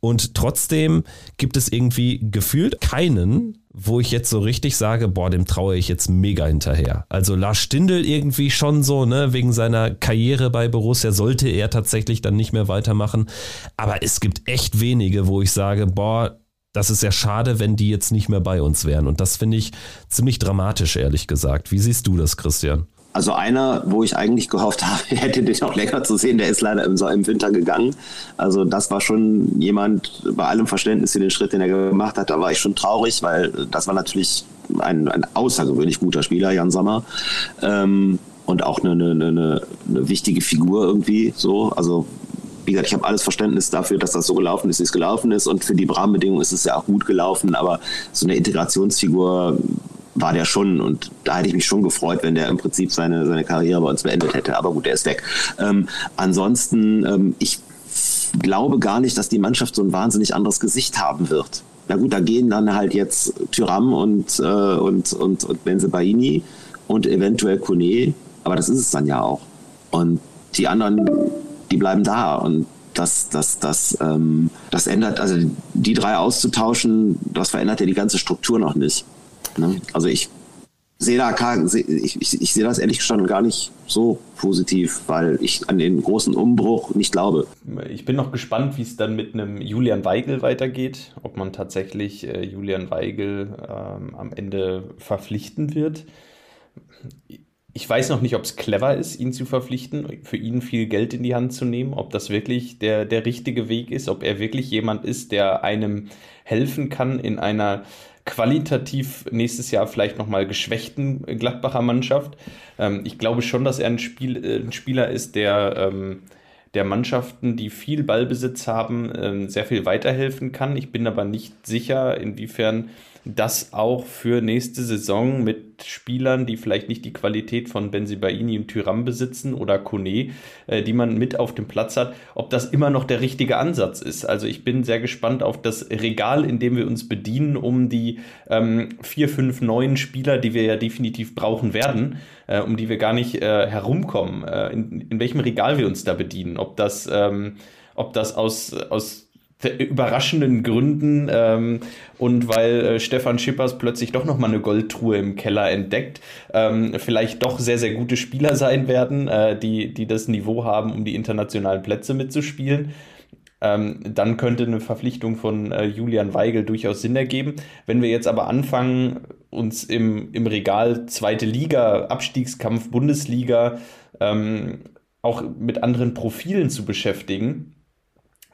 Und trotzdem gibt es irgendwie gefühlt keinen, wo ich jetzt so richtig sage, boah, dem traue ich jetzt mega hinterher. Also Lars Stindl irgendwie schon so, ne, wegen seiner Karriere bei Borussia sollte er tatsächlich dann nicht mehr weitermachen. Aber es gibt echt wenige, wo ich sage, boah, das ist ja schade, wenn die jetzt nicht mehr bei uns wären. Und das finde ich ziemlich dramatisch, ehrlich gesagt. Wie siehst du das, Christian? Also einer, wo ich eigentlich gehofft habe, hätte den noch länger zu sehen, der ist leider im, im Winter gegangen. Also das war schon jemand, bei allem Verständnis für den Schritt, den er gemacht hat, da war ich schon traurig, weil das war natürlich ein, ein außergewöhnlich guter Spieler, Jan Sommer. Ähm, und auch eine, eine, eine, eine wichtige Figur irgendwie so. Also wie gesagt, ich habe alles Verständnis dafür, dass das so gelaufen ist, wie es gelaufen ist. Und für die Rahmenbedingungen ist es ja auch gut gelaufen. Aber so eine Integrationsfigur war der schon und da hätte ich mich schon gefreut, wenn der im Prinzip seine, seine Karriere bei uns beendet hätte. Aber gut, der ist weg. Ähm, ansonsten, ähm, ich glaube gar nicht, dass die Mannschaft so ein wahnsinnig anderes Gesicht haben wird. Na gut, da gehen dann halt jetzt Tyram und, äh, und, und, und Benzebaini und eventuell Kone, aber das ist es dann ja auch. Und die anderen, die bleiben da und das, das, das, ähm, das ändert, also die drei auszutauschen, das verändert ja die ganze Struktur noch nicht. Ne? Also ich sehe da ich, ich, ich sehe das ehrlich gestanden gar nicht so positiv, weil ich an den großen Umbruch nicht glaube. Ich bin noch gespannt, wie es dann mit einem Julian Weigel weitergeht, ob man tatsächlich äh, Julian Weigel ähm, am Ende verpflichten wird. Ich weiß noch nicht, ob es clever ist, ihn zu verpflichten, für ihn viel Geld in die Hand zu nehmen, ob das wirklich der, der richtige Weg ist, ob er wirklich jemand ist, der einem helfen kann in einer qualitativ nächstes Jahr vielleicht nochmal geschwächten Gladbacher Mannschaft. Ähm, ich glaube schon, dass er ein, Spiel, äh, ein Spieler ist, der ähm, der Mannschaften, die viel Ballbesitz haben, ähm, sehr viel weiterhelfen kann. Ich bin aber nicht sicher, inwiefern das auch für nächste Saison mit Spielern, die vielleicht nicht die Qualität von Benzibaini und Tyram besitzen oder Kone, äh, die man mit auf dem Platz hat, ob das immer noch der richtige Ansatz ist. Also ich bin sehr gespannt auf das Regal, in dem wir uns bedienen, um die ähm, vier, fünf neuen Spieler, die wir ja definitiv brauchen werden, äh, um die wir gar nicht äh, herumkommen, äh, in, in welchem Regal wir uns da bedienen. Ob das, ähm, ob das aus, aus überraschenden Gründen ähm, und weil äh, Stefan Schippers plötzlich doch nochmal eine Goldtruhe im Keller entdeckt, ähm, vielleicht doch sehr, sehr gute Spieler sein werden, äh, die, die das Niveau haben, um die internationalen Plätze mitzuspielen. ähm, dann könnte eine Verpflichtung von äh, Julian Weigel durchaus Sinn ergeben. Wenn wir jetzt aber anfangen, uns im, im Regal zweite Liga, Abstiegskampf, Bundesliga, ähm, auch mit anderen Profilen zu beschäftigen,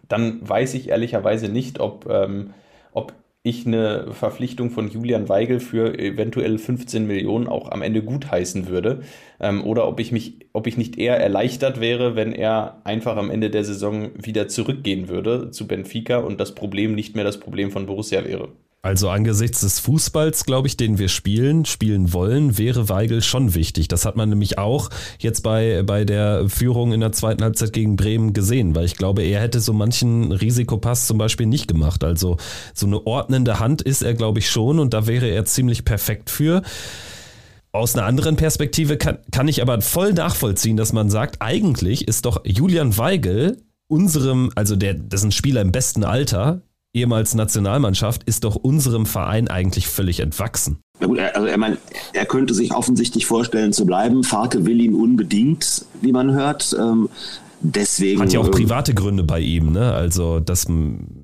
dann weiß ich ehrlicherweise nicht, ob, ähm, ob ich eine Verpflichtung von Julian Weigel für eventuell 15 Millionen auch am Ende gutheißen würde. Ähm, oder ob ich mich, ob ich nicht eher erleichtert wäre, wenn er einfach am Ende der Saison wieder zurückgehen würde zu Benfica und das Problem nicht mehr das Problem von Borussia wäre. Also angesichts des Fußballs, glaube ich, den wir spielen, spielen wollen, wäre Weigel schon wichtig. Das hat man nämlich auch jetzt bei, bei der Führung in der zweiten Halbzeit gegen Bremen gesehen, weil ich glaube, er hätte so manchen Risikopass zum Beispiel nicht gemacht. Also so eine ordnende Hand ist er, glaube ich, schon und da wäre er ziemlich perfekt für. Aus einer anderen Perspektive kann, kann ich aber voll nachvollziehen, dass man sagt, eigentlich ist doch Julian Weigel unserem, also der, das ist ein Spieler im besten Alter, ehemals Nationalmannschaft, ist doch unserem Verein eigentlich völlig entwachsen. Ja gut, also er, mein, er könnte sich offensichtlich vorstellen zu bleiben. Farke will ihn unbedingt, wie man hört. Ähm, deswegen. Hat ja auch ähm, private Gründe bei ihm, ne? Also, dass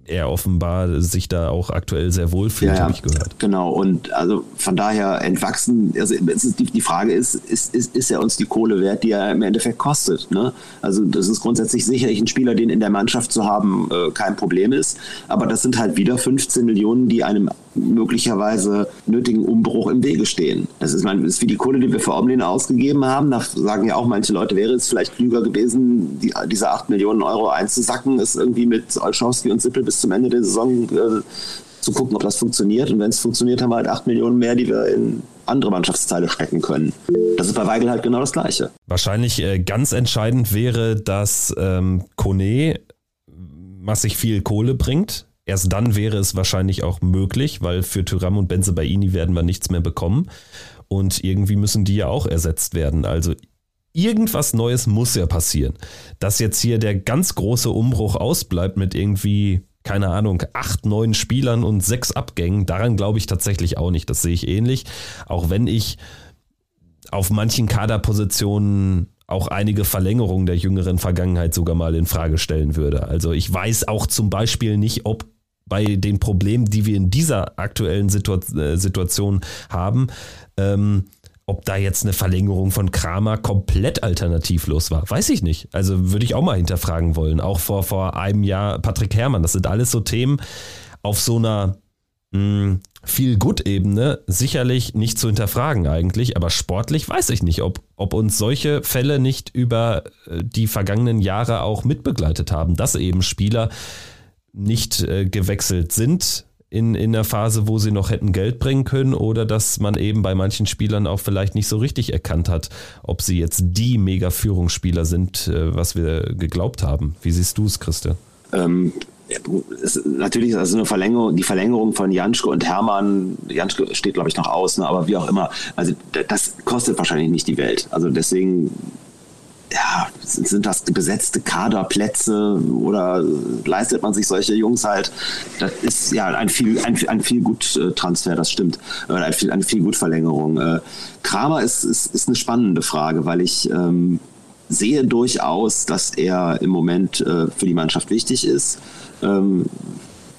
er offenbar sich da auch aktuell sehr wohl fühlt, ja, habe ich gehört. Genau, und also von daher entwachsen, also die, die Frage ist, ist, ist, ist er uns die Kohle wert, die er im Endeffekt kostet? Ne? Also das ist grundsätzlich sicherlich ein Spieler, den in der Mannschaft zu haben, äh, kein Problem ist, aber das sind halt wieder 15 Millionen, die einem möglicherweise nötigen Umbruch im Wege stehen. Das ist, mein, das ist wie die Kohle, die wir für Omlin ausgegeben haben. Da sagen ja auch manche Leute, wäre es vielleicht klüger gewesen, die, diese 8 Millionen Euro einzusacken, ist irgendwie mit Olschowski und Sippel bis zum Ende der Saison äh, zu gucken, ob das funktioniert. Und wenn es funktioniert, haben wir halt 8 Millionen mehr, die wir in andere Mannschaftsteile stecken können. Das ist bei Weigel halt genau das Gleiche. Wahrscheinlich äh, ganz entscheidend wäre, dass ähm, Kone massig viel Kohle bringt Erst dann wäre es wahrscheinlich auch möglich, weil für Tyram und Benzebaini werden wir nichts mehr bekommen. Und irgendwie müssen die ja auch ersetzt werden. Also irgendwas Neues muss ja passieren. Dass jetzt hier der ganz große Umbruch ausbleibt mit irgendwie, keine Ahnung, acht, neun Spielern und sechs Abgängen, daran glaube ich tatsächlich auch nicht. Das sehe ich ähnlich. Auch wenn ich auf manchen Kaderpositionen auch einige Verlängerungen der jüngeren Vergangenheit sogar mal in Frage stellen würde. Also ich weiß auch zum Beispiel nicht, ob bei den Problemen, die wir in dieser aktuellen äh, Situation haben, ähm, ob da jetzt eine Verlängerung von Kramer komplett alternativlos war. Weiß ich nicht. Also würde ich auch mal hinterfragen wollen. Auch vor, vor einem Jahr Patrick Herrmann. Das sind alles so Themen auf so einer hm, viel Gut-Ebene sicherlich nicht zu hinterfragen eigentlich, aber sportlich weiß ich nicht, ob, ob uns solche Fälle nicht über äh, die vergangenen Jahre auch mitbegleitet haben, dass eben Spieler nicht äh, gewechselt sind in, in der Phase, wo sie noch hätten Geld bringen können oder dass man eben bei manchen Spielern auch vielleicht nicht so richtig erkannt hat, ob sie jetzt die Mega-Führungsspieler sind, äh, was wir geglaubt haben. Wie siehst du es, Christian? Ähm, ist natürlich also eine Verlängerung, die Verlängerung von Janschke und Hermann, Janschke steht glaube ich noch aus, ne, aber wie auch immer, also das kostet wahrscheinlich nicht die Welt. Also deswegen ja, sind das besetzte Kaderplätze oder leistet man sich solche Jungs halt? Das ist ja ein viel, ein, ein viel gut Transfer, das stimmt. Ein viel, eine viel gut Verlängerung. Äh, Kramer ist, ist, ist eine spannende Frage, weil ich ähm, sehe durchaus, dass er im Moment äh, für die Mannschaft wichtig ist. Ähm,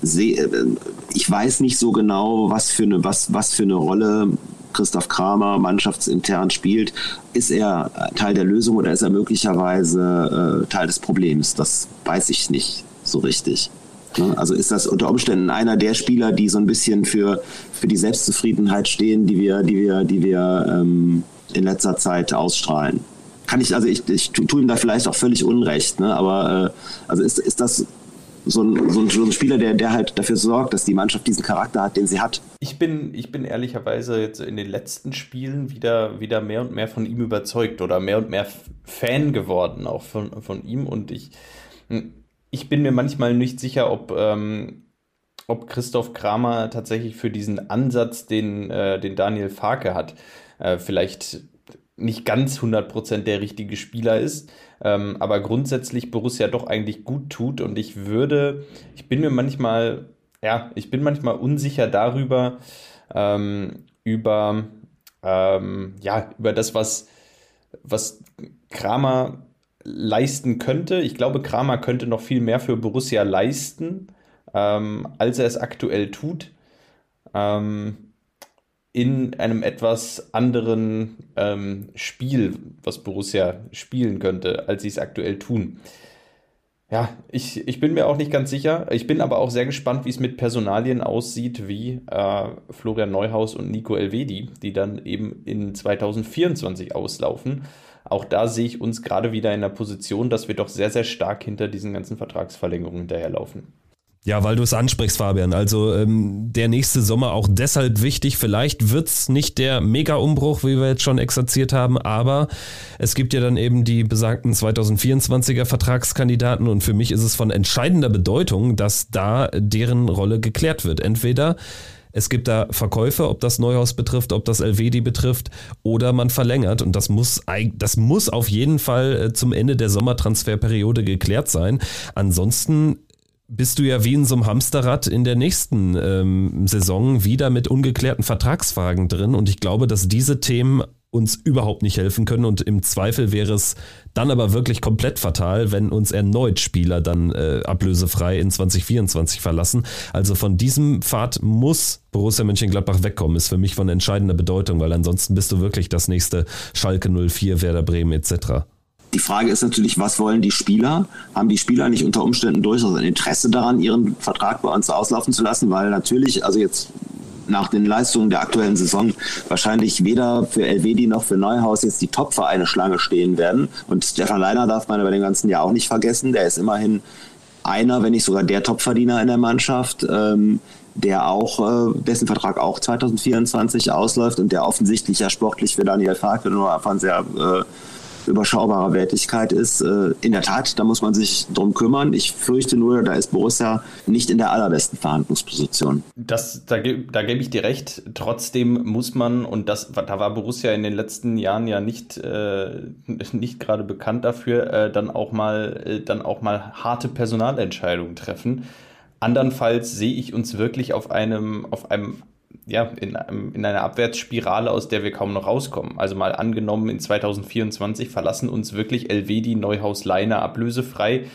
seh, äh, ich weiß nicht so genau, was für eine, was, was für eine Rolle Christoph Kramer mannschaftsintern spielt. Ist er Teil der Lösung oder ist er möglicherweise äh, Teil des Problems? Das weiß ich nicht so richtig. Ne? Also ist das unter Umständen einer der Spieler, die so ein bisschen für, für die Selbstzufriedenheit stehen, die wir, die wir, die wir ähm, in letzter Zeit ausstrahlen? Kann ich, also ich, ich tue ihm da vielleicht auch völlig Unrecht, ne? aber äh, also ist, ist das so ein, so, ein, so ein, Spieler, der, der halt dafür sorgt, dass die Mannschaft diesen Charakter hat, den sie hat. Ich bin, ich bin ehrlicherweise jetzt in den letzten Spielen wieder, wieder mehr und mehr von ihm überzeugt oder mehr und mehr Fan geworden, auch von, von ihm. Und ich, ich bin mir manchmal nicht sicher, ob, ähm, ob Christoph Kramer tatsächlich für diesen Ansatz, den, äh, den Daniel Farke hat, äh, vielleicht nicht ganz 100% der richtige Spieler ist, ähm, aber grundsätzlich Borussia doch eigentlich gut tut und ich würde, ich bin mir manchmal, ja, ich bin manchmal unsicher darüber, ähm, über, ähm, ja, über das, was, was Kramer leisten könnte. Ich glaube, Kramer könnte noch viel mehr für Borussia leisten, ähm, als er es aktuell tut. Ähm, in einem etwas anderen ähm, Spiel, was Borussia spielen könnte, als sie es aktuell tun. Ja, ich, ich bin mir auch nicht ganz sicher. Ich bin aber auch sehr gespannt, wie es mit Personalien aussieht, wie äh, Florian Neuhaus und Nico Elvedi, die dann eben in 2024 auslaufen. Auch da sehe ich uns gerade wieder in der Position, dass wir doch sehr, sehr stark hinter diesen ganzen Vertragsverlängerungen hinterherlaufen. Ja, weil du es ansprichst, Fabian. Also ähm, der nächste Sommer auch deshalb wichtig. Vielleicht wird's nicht der Mega-Umbruch, wie wir jetzt schon exerziert haben, aber es gibt ja dann eben die besagten 2024er Vertragskandidaten und für mich ist es von entscheidender Bedeutung, dass da deren Rolle geklärt wird. Entweder es gibt da Verkäufe, ob das Neuhaus betrifft, ob das Elvedi betrifft, oder man verlängert. Und das muss, das muss auf jeden Fall äh, zum Ende der Sommertransferperiode geklärt sein. Ansonsten bist du ja wie in so einem Hamsterrad in der nächsten ähm, Saison wieder mit ungeklärten Vertragsfragen drin. Und ich glaube, dass diese Themen uns überhaupt nicht helfen können. Und im Zweifel wäre es dann aber wirklich komplett fatal, wenn uns erneut Spieler dann äh, ablösefrei in 2024 verlassen. Also von diesem Pfad muss Borussia Mönchengladbach wegkommen. Ist für mich von entscheidender Bedeutung, weil ansonsten bist du wirklich das nächste Schalke 04, Werder Bremen etc. Die Frage ist natürlich, was wollen die Spieler? Haben die Spieler nicht unter Umständen durchaus ein Interesse daran, ihren Vertrag bei uns auslaufen zu lassen? Weil natürlich, also jetzt nach den Leistungen der aktuellen Saison wahrscheinlich weder für Elvedi noch für Neuhaus jetzt die Top-Vereine Schlange stehen werden. Und Stefan Leiner darf man über den ganzen Jahr auch nicht vergessen. Der ist immerhin einer, wenn nicht sogar der Topverdiener in der Mannschaft. Ähm, der auch, äh, dessen Vertrag auch 2024 ausläuft und der offensichtlich ja sportlich für Daniel Farke nur einfach sehr äh, überschaubarer Wertigkeit ist. Äh, in der Tat, da muss man sich drum kümmern. Ich fürchte nur, da ist Borussia nicht in der allerbesten Verhandlungsposition. Das, da, da gebe ich dir recht. Trotzdem muss man, und das, da war Borussia in den letzten Jahren ja nicht, äh, nicht gerade bekannt dafür, äh, dann auch mal, äh, dann auch mal harte Personalentscheidungen treffen. Andernfalls sehe ich uns wirklich auf einem, auf einem ja, in, in einer Abwärtsspirale, aus der wir kaum noch rauskommen. Also mal angenommen, in 2024 verlassen uns wirklich Elvedi, Neuhaus, Leiner ablösefrei.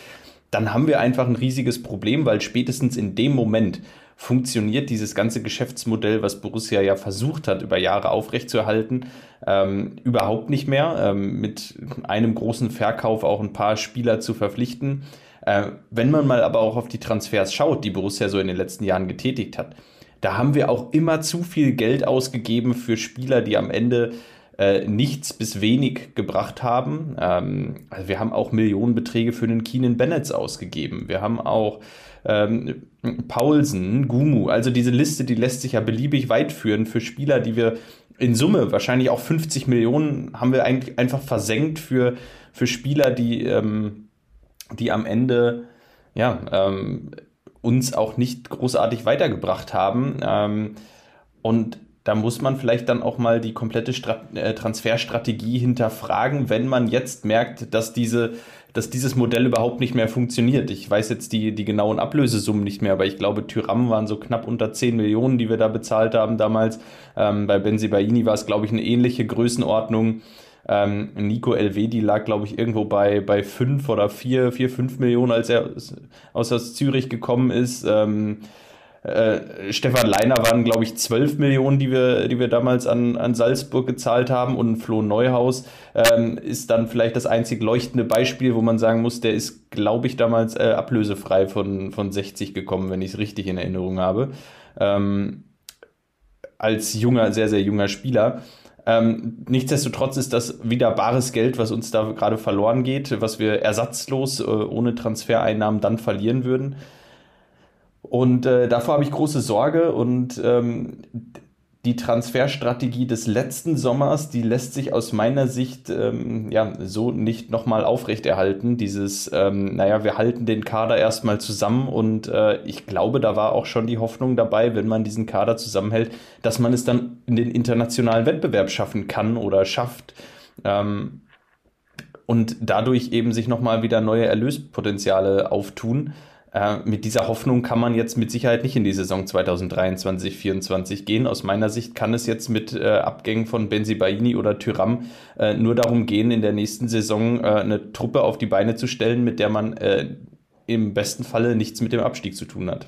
Dann haben wir einfach ein riesiges Problem, weil spätestens in dem Moment funktioniert dieses ganze Geschäftsmodell, was Borussia ja versucht hat, über Jahre aufrechtzuerhalten, ähm, überhaupt nicht mehr. Ähm, mit einem großen Verkauf auch ein paar Spieler zu verpflichten. Äh, wenn man mal aber auch auf die Transfers schaut, die Borussia so in den letzten Jahren getätigt hat, da haben wir auch immer zu viel Geld ausgegeben für Spieler, die am Ende äh, nichts bis wenig gebracht haben. Ähm, also wir haben auch Millionenbeträge für den Keenan Bennett ausgegeben. Wir haben auch ähm, Paulsen, Gumu, also diese Liste, die lässt sich ja beliebig weit führen für Spieler, die wir in Summe wahrscheinlich auch 50 Millionen haben wir eigentlich einfach versenkt für, für Spieler, die, ähm, die am Ende ja, ähm, uns auch nicht großartig weitergebracht haben. Ähm, und da muss man vielleicht dann auch mal die komplette Strat äh, Transferstrategie hinterfragen, wenn man jetzt merkt, dass diese dass dieses Modell überhaupt nicht mehr funktioniert. Ich weiß jetzt die, die genauen Ablösesummen nicht mehr, aber ich glaube, Tyram waren so knapp unter 10 Millionen, die wir da bezahlt haben damals. Ähm, bei Benzibaini war es, glaube ich, eine ähnliche Größenordnung. Ähm, Nico Elvedi lag, glaube ich, irgendwo bei, bei 5 oder 4, 4, 5 Millionen, als er aus, aus Zürich gekommen ist. Ähm, äh, Stefan Leiner waren, glaube ich, 12 Millionen, die wir, die wir damals an, an Salzburg gezahlt haben. Und Flo Neuhaus ähm, ist dann vielleicht das einzig leuchtende Beispiel, wo man sagen muss, der ist, glaube ich, damals äh, ablösefrei von, von 60 gekommen, wenn ich es richtig in Erinnerung habe. Ähm, als junger, sehr, sehr junger Spieler. Ähm, nichtsdestotrotz ist das wieder bares Geld, was uns da gerade verloren geht, was wir ersatzlos äh, ohne Transfereinnahmen dann verlieren würden. Und äh, davor habe ich große Sorge und ähm, die Transferstrategie des letzten Sommers, die lässt sich aus meiner Sicht ähm, ja so nicht nochmal aufrechterhalten. Dieses, ähm, naja, wir halten den Kader erstmal zusammen und äh, ich glaube, da war auch schon die Hoffnung dabei, wenn man diesen Kader zusammenhält, dass man es dann in den internationalen Wettbewerb schaffen kann oder schafft. Ähm, und dadurch eben sich nochmal wieder neue Erlöspotenziale auftun. Äh, mit dieser Hoffnung kann man jetzt mit Sicherheit nicht in die Saison 2023, 2024 gehen. Aus meiner Sicht kann es jetzt mit äh, Abgängen von Benzibaini oder Tyram äh, nur darum gehen, in der nächsten Saison äh, eine Truppe auf die Beine zu stellen, mit der man äh, im besten Falle nichts mit dem Abstieg zu tun hat.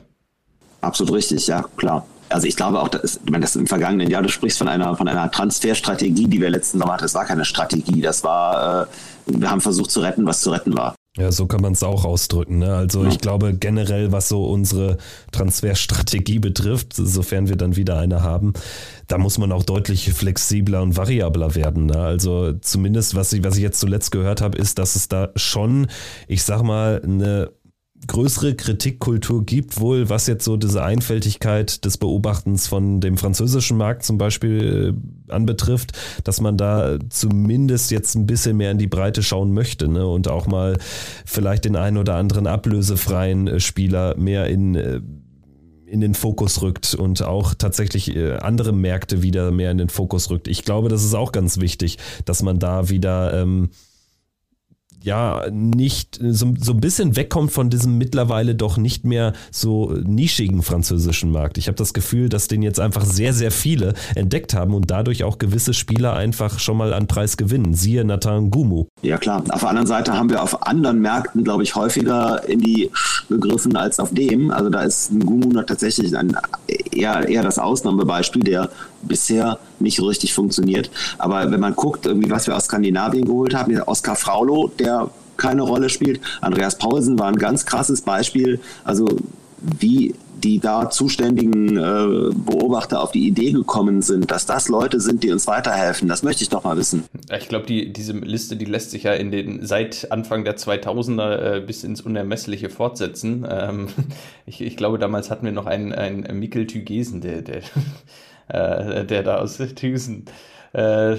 Absolut richtig, ja, klar. Also ich glaube auch, dass, ich meine, das im vergangenen Jahr, du sprichst von einer, von einer Transferstrategie, die wir letzten Sommer hatten. Das war keine Strategie, das war, wir haben versucht zu retten, was zu retten war. Ja, so kann man es auch ausdrücken. Ne? Also ich glaube generell, was so unsere Transferstrategie betrifft, sofern wir dann wieder eine haben, da muss man auch deutlich flexibler und variabler werden. Ne? Also zumindest, was ich, was ich jetzt zuletzt gehört habe, ist, dass es da schon, ich sag mal, eine größere Kritikkultur gibt, wohl was jetzt so diese Einfältigkeit des Beobachtens von dem französischen Markt zum Beispiel äh, anbetrifft, dass man da zumindest jetzt ein bisschen mehr in die Breite schauen möchte ne? und auch mal vielleicht den einen oder anderen ablösefreien äh, Spieler mehr in äh, in den Fokus rückt und auch tatsächlich andere Märkte wieder mehr in den Fokus rückt. Ich glaube, das ist auch ganz wichtig, dass man da wieder ähm, ja nicht so, so ein bisschen wegkommt von diesem mittlerweile doch nicht mehr so nischigen französischen Markt. Ich habe das Gefühl, dass den jetzt einfach sehr, sehr viele entdeckt haben und dadurch auch gewisse Spieler einfach schon mal an Preis gewinnen. Siehe Nathan Gumu. Ja klar. Auf der anderen Seite haben wir auf anderen Märkten, glaube ich, häufiger in die gegriffen als auf dem. Also da ist ein Gumu tatsächlich ein, eher, eher das Ausnahmebeispiel, der bisher nicht richtig funktioniert. Aber wenn man guckt, irgendwie, was wir aus Skandinavien geholt haben, Oskar Fraulo, der keine Rolle spielt. Andreas Paulsen war ein ganz krasses Beispiel. Also wie die da zuständigen äh, Beobachter auf die Idee gekommen sind, dass das Leute sind, die uns weiterhelfen. Das möchte ich doch mal wissen. Ich glaube, die, diese Liste, die lässt sich ja in den seit Anfang der 2000er äh, bis ins Unermessliche fortsetzen. Ähm, ich, ich, glaube, damals hatten wir noch einen, einen Mikkel Thygesen, der, der äh, der da aus Thyssen. Äh,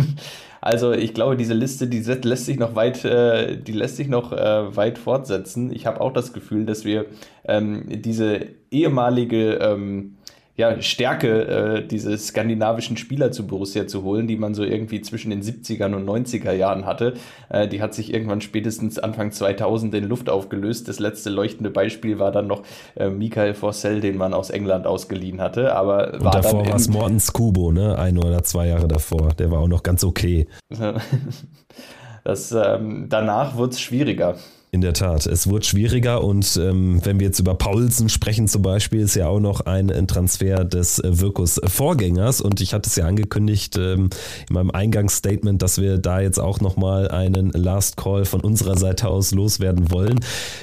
also ich glaube, diese Liste, die lässt sich noch weit, äh, die lässt sich noch äh, weit fortsetzen. Ich habe auch das Gefühl, dass wir ähm, diese ehemalige ähm, ja, Stärke, äh, diese skandinavischen Spieler zu Borussia zu holen, die man so irgendwie zwischen den 70ern und 90er Jahren hatte. Äh, die hat sich irgendwann spätestens Anfang 2000 in Luft aufgelöst. Das letzte leuchtende Beispiel war dann noch äh, Michael Forsell, den man aus England ausgeliehen hatte. Aber und davor war es Morten Skubo, ne? Ein oder zwei Jahre davor. Der war auch noch ganz okay. das, ähm, danach wurde es schwieriger. In der Tat, es wurde schwieriger und ähm, wenn wir jetzt über Paulsen sprechen zum Beispiel, ist ja auch noch ein, Transfer des äh, Wirkus-Vorgängers und ich hatte es ja angekündigt ähm, in meinem Eingangsstatement, dass wir da jetzt auch nochmal einen Last Call von unserer Seite aus loswerden wollen.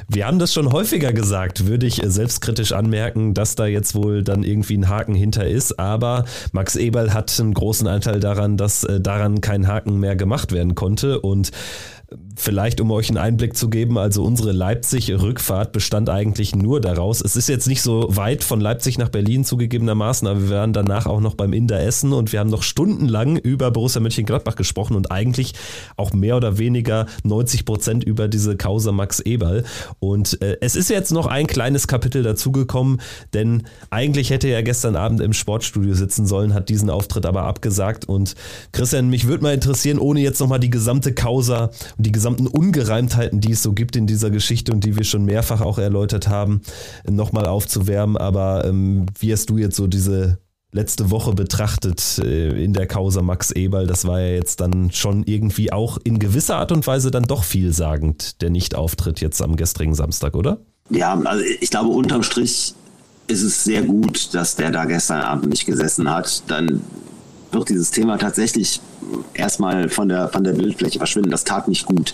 Wir haben das schon häufiger gesagt, würde ich selbstkritisch anmerken, dass da jetzt wohl dann irgendwie ein Haken hinter ist, aber Max Eberl hat einen großen Anteil daran, dass äh, daran kein Haken mehr gemacht werden konnte und Vielleicht, um euch einen Einblick zu geben, also unsere Leipzig-Rückfahrt bestand eigentlich nur daraus. Es ist jetzt nicht so weit von Leipzig nach Berlin zugegebenermaßen, aber wir waren danach auch noch beim Inder essen und wir haben noch stundenlang über Borussia Mönchengladbach gesprochen und eigentlich auch mehr oder weniger 90 Prozent über diese Causa Max Eberl. Und äh, es ist jetzt noch ein kleines Kapitel dazugekommen, denn eigentlich hätte er gestern Abend im Sportstudio sitzen sollen, hat diesen Auftritt aber abgesagt. Und Christian, mich würde mal interessieren, ohne jetzt nochmal die gesamte Causa und die gesamten Ungereimtheiten, die es so gibt in dieser Geschichte und die wir schon mehrfach auch erläutert haben, nochmal aufzuwärmen. Aber ähm, wie hast du jetzt so diese letzte Woche betrachtet äh, in der Causa Max Eberl? Das war ja jetzt dann schon irgendwie auch in gewisser Art und Weise dann doch vielsagend, der Nicht-Auftritt jetzt am gestrigen Samstag, oder? Ja, also ich glaube, unterm Strich ist es sehr gut, dass der da gestern Abend nicht gesessen hat. Dann wird dieses Thema tatsächlich erstmal von der, von der Bildfläche verschwinden. Das tat nicht gut.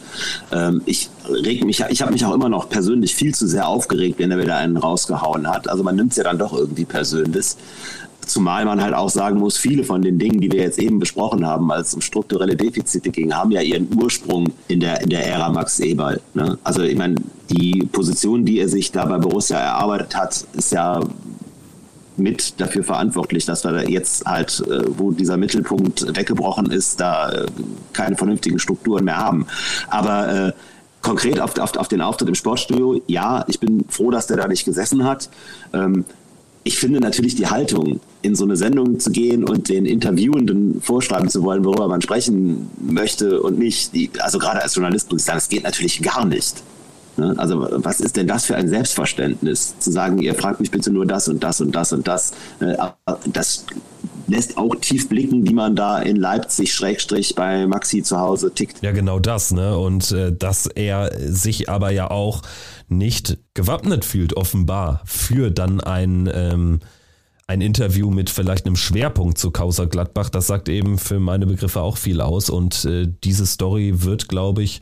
Ähm, ich reg mich, ich habe mich auch immer noch persönlich viel zu sehr aufgeregt, wenn er wieder einen rausgehauen hat. Also man nimmt es ja dann doch irgendwie persönlich. Zumal man halt auch sagen muss, viele von den Dingen, die wir jetzt eben besprochen haben, als es um strukturelle Defizite ging, haben ja ihren Ursprung in der, in der Ära Max Eberl. Ne? Also ich meine, die Position, die er sich da bei Borussia erarbeitet hat, ist ja mit dafür verantwortlich, dass wir jetzt halt, äh, wo dieser Mittelpunkt weggebrochen ist, da äh, keine vernünftigen Strukturen mehr haben. Aber äh, konkret auf, auf, auf, den Auftritt im Sportstudio, ja, ich bin froh, dass der da nicht gesessen hat. Ähm, ich finde natürlich die Haltung, in so eine Sendung zu gehen und den Interviewenden vorschreiben zu wollen, worüber man sprechen möchte und nicht, die, also gerade als Journalist muss ich sagen, das geht natürlich gar nicht. Ne? Also was ist denn das für ein Selbstverständnis, zu sagen, ihr fragt mich bitte nur das und das und das und das. Äh, das lässt auch tief blicken, wie man da in Leipzig Schrägstrich bei Maxi zu Hause tickt. Ja, genau das, ne? Und äh, dass er sich aber ja auch nicht gewappnet fühlt, offenbar, für dann ein, ähm, ein Interview mit vielleicht einem Schwerpunkt zu Causa Gladbach. Das sagt eben für meine Begriffe auch viel aus. Und äh, diese Story wird, glaube ich,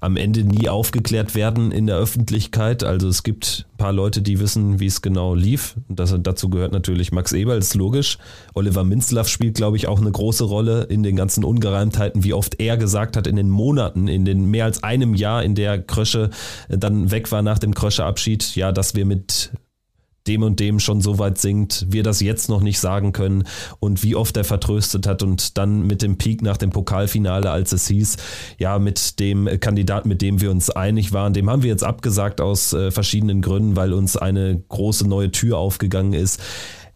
am Ende nie aufgeklärt werden in der Öffentlichkeit. Also es gibt ein paar Leute, die wissen, wie es genau lief. Das, dazu gehört natürlich Max Eberl, ist logisch. Oliver Minzlaff spielt, glaube ich, auch eine große Rolle in den ganzen Ungereimtheiten, wie oft er gesagt hat in den Monaten, in den mehr als einem Jahr, in der Krösche dann weg war nach dem Krösche-Abschied, ja, dass wir mit dem und dem schon so weit singt, wir das jetzt noch nicht sagen können und wie oft er vertröstet hat und dann mit dem Peak nach dem Pokalfinale, als es hieß, ja, mit dem Kandidaten, mit dem wir uns einig waren, dem haben wir jetzt abgesagt aus äh, verschiedenen Gründen, weil uns eine große neue Tür aufgegangen ist.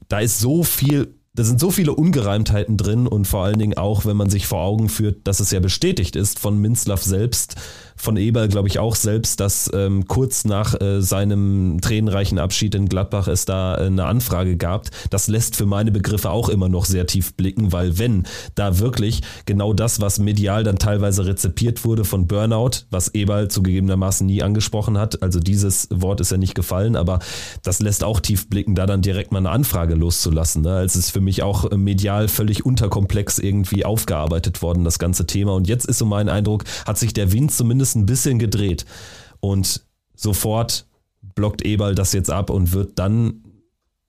Da ist so viel da sind so viele Ungereimtheiten drin und vor allen Dingen auch, wenn man sich vor Augen führt, dass es ja bestätigt ist von Minzlaff selbst, von Eberl, glaube ich, auch selbst, dass ähm, kurz nach äh, seinem tränenreichen Abschied in Gladbach es da äh, eine Anfrage gab. Das lässt für meine Begriffe auch immer noch sehr tief blicken, weil wenn da wirklich genau das, was medial dann teilweise rezipiert wurde von Burnout, was Eberl zugegebenermaßen nie angesprochen hat, also dieses Wort ist ja nicht gefallen, aber das lässt auch tief blicken, da dann direkt mal eine Anfrage loszulassen. Ne? Es ist für mich auch medial völlig unterkomplex irgendwie aufgearbeitet worden, das ganze Thema. Und jetzt ist so mein Eindruck, hat sich der Wind zumindest ein bisschen gedreht. Und sofort blockt Eberl das jetzt ab und wird dann,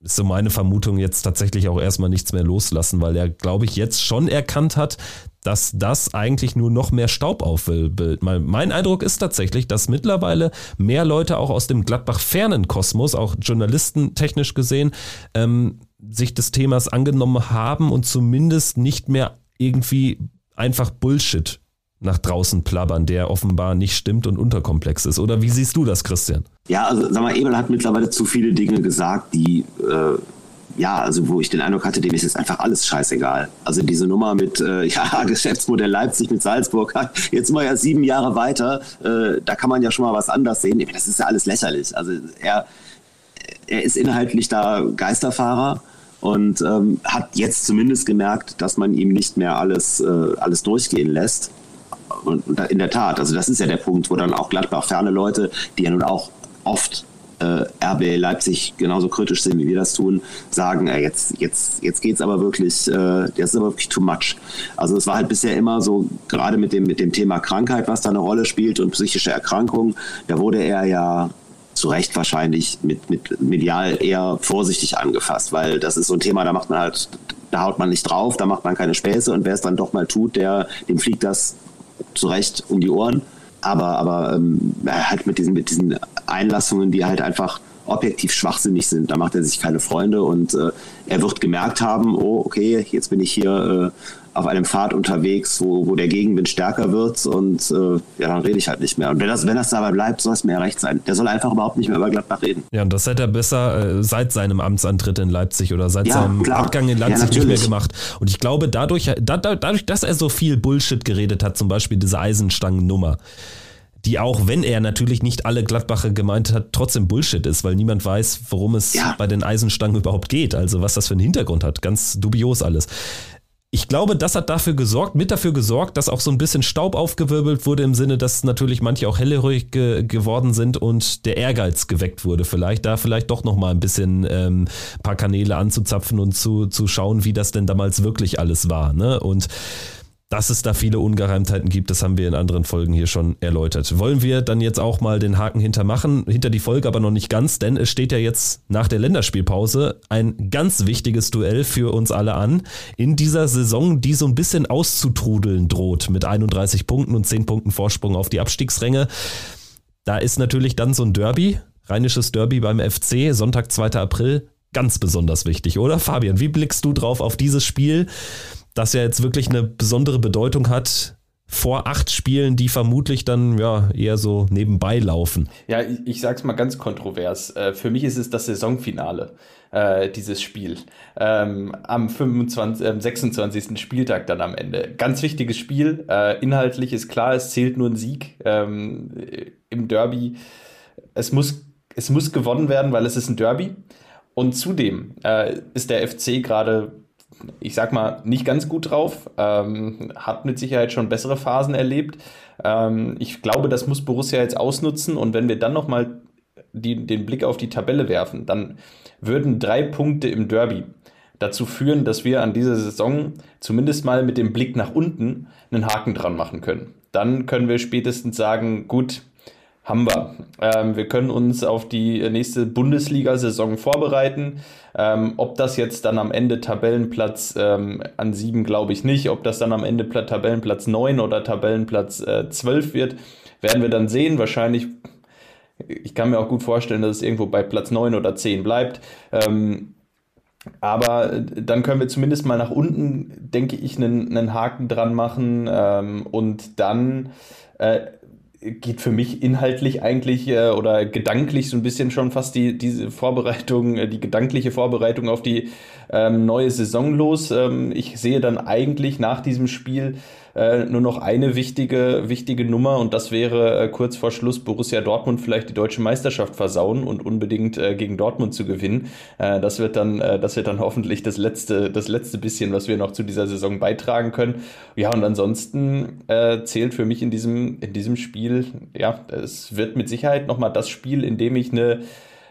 ist so meine Vermutung, jetzt tatsächlich auch erstmal nichts mehr loslassen, weil er, glaube ich, jetzt schon erkannt hat, dass das eigentlich nur noch mehr Staub aufbildet. Mein Eindruck ist tatsächlich, dass mittlerweile mehr Leute auch aus dem Gladbach-fernen Kosmos, auch Journalisten technisch gesehen, ähm, sich des Themas angenommen haben und zumindest nicht mehr irgendwie einfach Bullshit nach draußen plappern, der offenbar nicht stimmt und unterkomplex ist. Oder wie siehst du das, Christian? Ja, also sag mal, Ebel hat mittlerweile zu viele Dinge gesagt, die äh, ja, also wo ich den Eindruck hatte, dem ist jetzt einfach alles scheißegal. Also diese Nummer mit äh, ja, Geschäftsmodell Leipzig mit Salzburg, jetzt wir ja sieben Jahre weiter, äh, da kann man ja schon mal was anders sehen. Das ist ja alles lächerlich. Also er, er ist inhaltlich da Geisterfahrer und ähm, hat jetzt zumindest gemerkt, dass man ihm nicht mehr alles, äh, alles durchgehen lässt. Und in der Tat, also das ist ja der Punkt, wo dann auch Gladbach ferne Leute, die ja nun auch oft äh, RB Leipzig genauso kritisch sind, wie wir das tun, sagen, äh, jetzt, jetzt, jetzt geht's aber wirklich, äh, das ist aber wirklich too much. Also es war halt bisher immer so, gerade mit dem, mit dem Thema Krankheit, was da eine Rolle spielt und psychische Erkrankungen, da wurde er ja zu Recht wahrscheinlich mit, mit medial eher vorsichtig angefasst, weil das ist so ein Thema, da macht man halt, da haut man nicht drauf, da macht man keine Späße und wer es dann doch mal tut, der, dem fliegt das zu Recht um die Ohren. Aber, aber ähm, halt mit diesen, mit diesen Einlassungen, die halt einfach objektiv schwachsinnig sind. Da macht er sich keine Freunde und äh, er wird gemerkt haben, oh, okay, jetzt bin ich hier äh, auf einem Pfad unterwegs, wo, wo der Gegenwind stärker wird und äh, ja, dann rede ich halt nicht mehr. Und wenn das, wenn das dabei bleibt, soll es mir ja recht sein. Der soll einfach überhaupt nicht mehr über Gladbach reden. Ja, und das hätte er besser äh, seit seinem Amtsantritt in Leipzig oder seit ja, seinem klar. Abgang in Leipzig ja, nicht mehr gemacht. Und ich glaube, dadurch, da, dadurch, dass er so viel Bullshit geredet hat, zum Beispiel diese Eisenstangennummer, die auch, wenn er natürlich nicht alle Gladbacher gemeint hat, trotzdem Bullshit ist, weil niemand weiß, worum es ja. bei den Eisenstangen überhaupt geht. Also was das für einen Hintergrund hat. Ganz dubios alles ich glaube, das hat dafür gesorgt, mit dafür gesorgt, dass auch so ein bisschen Staub aufgewirbelt wurde im Sinne, dass natürlich manche auch hellhörig ge geworden sind und der Ehrgeiz geweckt wurde. Vielleicht da vielleicht doch noch mal ein bisschen ähm, paar Kanäle anzuzapfen und zu, zu schauen, wie das denn damals wirklich alles war. Ne? Und dass es da viele Ungereimtheiten gibt, das haben wir in anderen Folgen hier schon erläutert. Wollen wir dann jetzt auch mal den Haken hintermachen, hinter die Folge aber noch nicht ganz, denn es steht ja jetzt nach der Länderspielpause ein ganz wichtiges Duell für uns alle an. In dieser Saison, die so ein bisschen auszutrudeln droht mit 31 Punkten und 10 Punkten Vorsprung auf die Abstiegsränge. Da ist natürlich dann so ein Derby, rheinisches Derby beim FC, Sonntag, 2. April, ganz besonders wichtig, oder? Fabian, wie blickst du drauf auf dieses Spiel? Das ja jetzt wirklich eine besondere Bedeutung hat, vor acht Spielen, die vermutlich dann ja eher so nebenbei laufen. Ja, ich, ich sag's mal ganz kontrovers. Äh, für mich ist es das Saisonfinale, äh, dieses Spiel. Ähm, am 25, äh, 26. Spieltag dann am Ende. Ganz wichtiges Spiel. Äh, inhaltlich ist klar, es zählt nur ein Sieg ähm, im Derby. Es muss, es muss gewonnen werden, weil es ist ein Derby. Und zudem ist der FC gerade ich sag mal, nicht ganz gut drauf. Ähm, hat mit Sicherheit schon bessere Phasen erlebt. Ähm, ich glaube, das muss Borussia jetzt ausnutzen. Und wenn wir dann nochmal den Blick auf die Tabelle werfen, dann würden drei Punkte im Derby dazu führen, dass wir an dieser Saison zumindest mal mit dem Blick nach unten einen Haken dran machen können. Dann können wir spätestens sagen, gut, haben wir. Ähm, wir können uns auf die nächste Bundesliga-Saison vorbereiten. Ähm, ob das jetzt dann am Ende Tabellenplatz ähm, an sieben, glaube ich nicht. Ob das dann am Ende Tabellenplatz neun oder Tabellenplatz äh, zwölf wird, werden wir dann sehen. Wahrscheinlich, ich kann mir auch gut vorstellen, dass es irgendwo bei Platz neun oder zehn bleibt. Ähm, aber dann können wir zumindest mal nach unten, denke ich, einen, einen Haken dran machen ähm, und dann äh, geht für mich inhaltlich eigentlich äh, oder gedanklich so ein bisschen schon fast die, diese Vorbereitung, äh, die gedankliche Vorbereitung auf die ähm, neue Saison los. Ähm, ich sehe dann eigentlich nach diesem Spiel äh, nur noch eine wichtige, wichtige Nummer und das wäre äh, kurz vor Schluss Borussia Dortmund vielleicht die deutsche Meisterschaft versauen und unbedingt äh, gegen Dortmund zu gewinnen. Äh, das wird dann, äh, das wird dann hoffentlich das letzte, das letzte bisschen, was wir noch zu dieser Saison beitragen können. Ja, und ansonsten äh, zählt für mich in diesem, in diesem Spiel, ja, es wird mit Sicherheit nochmal das Spiel, in dem ich eine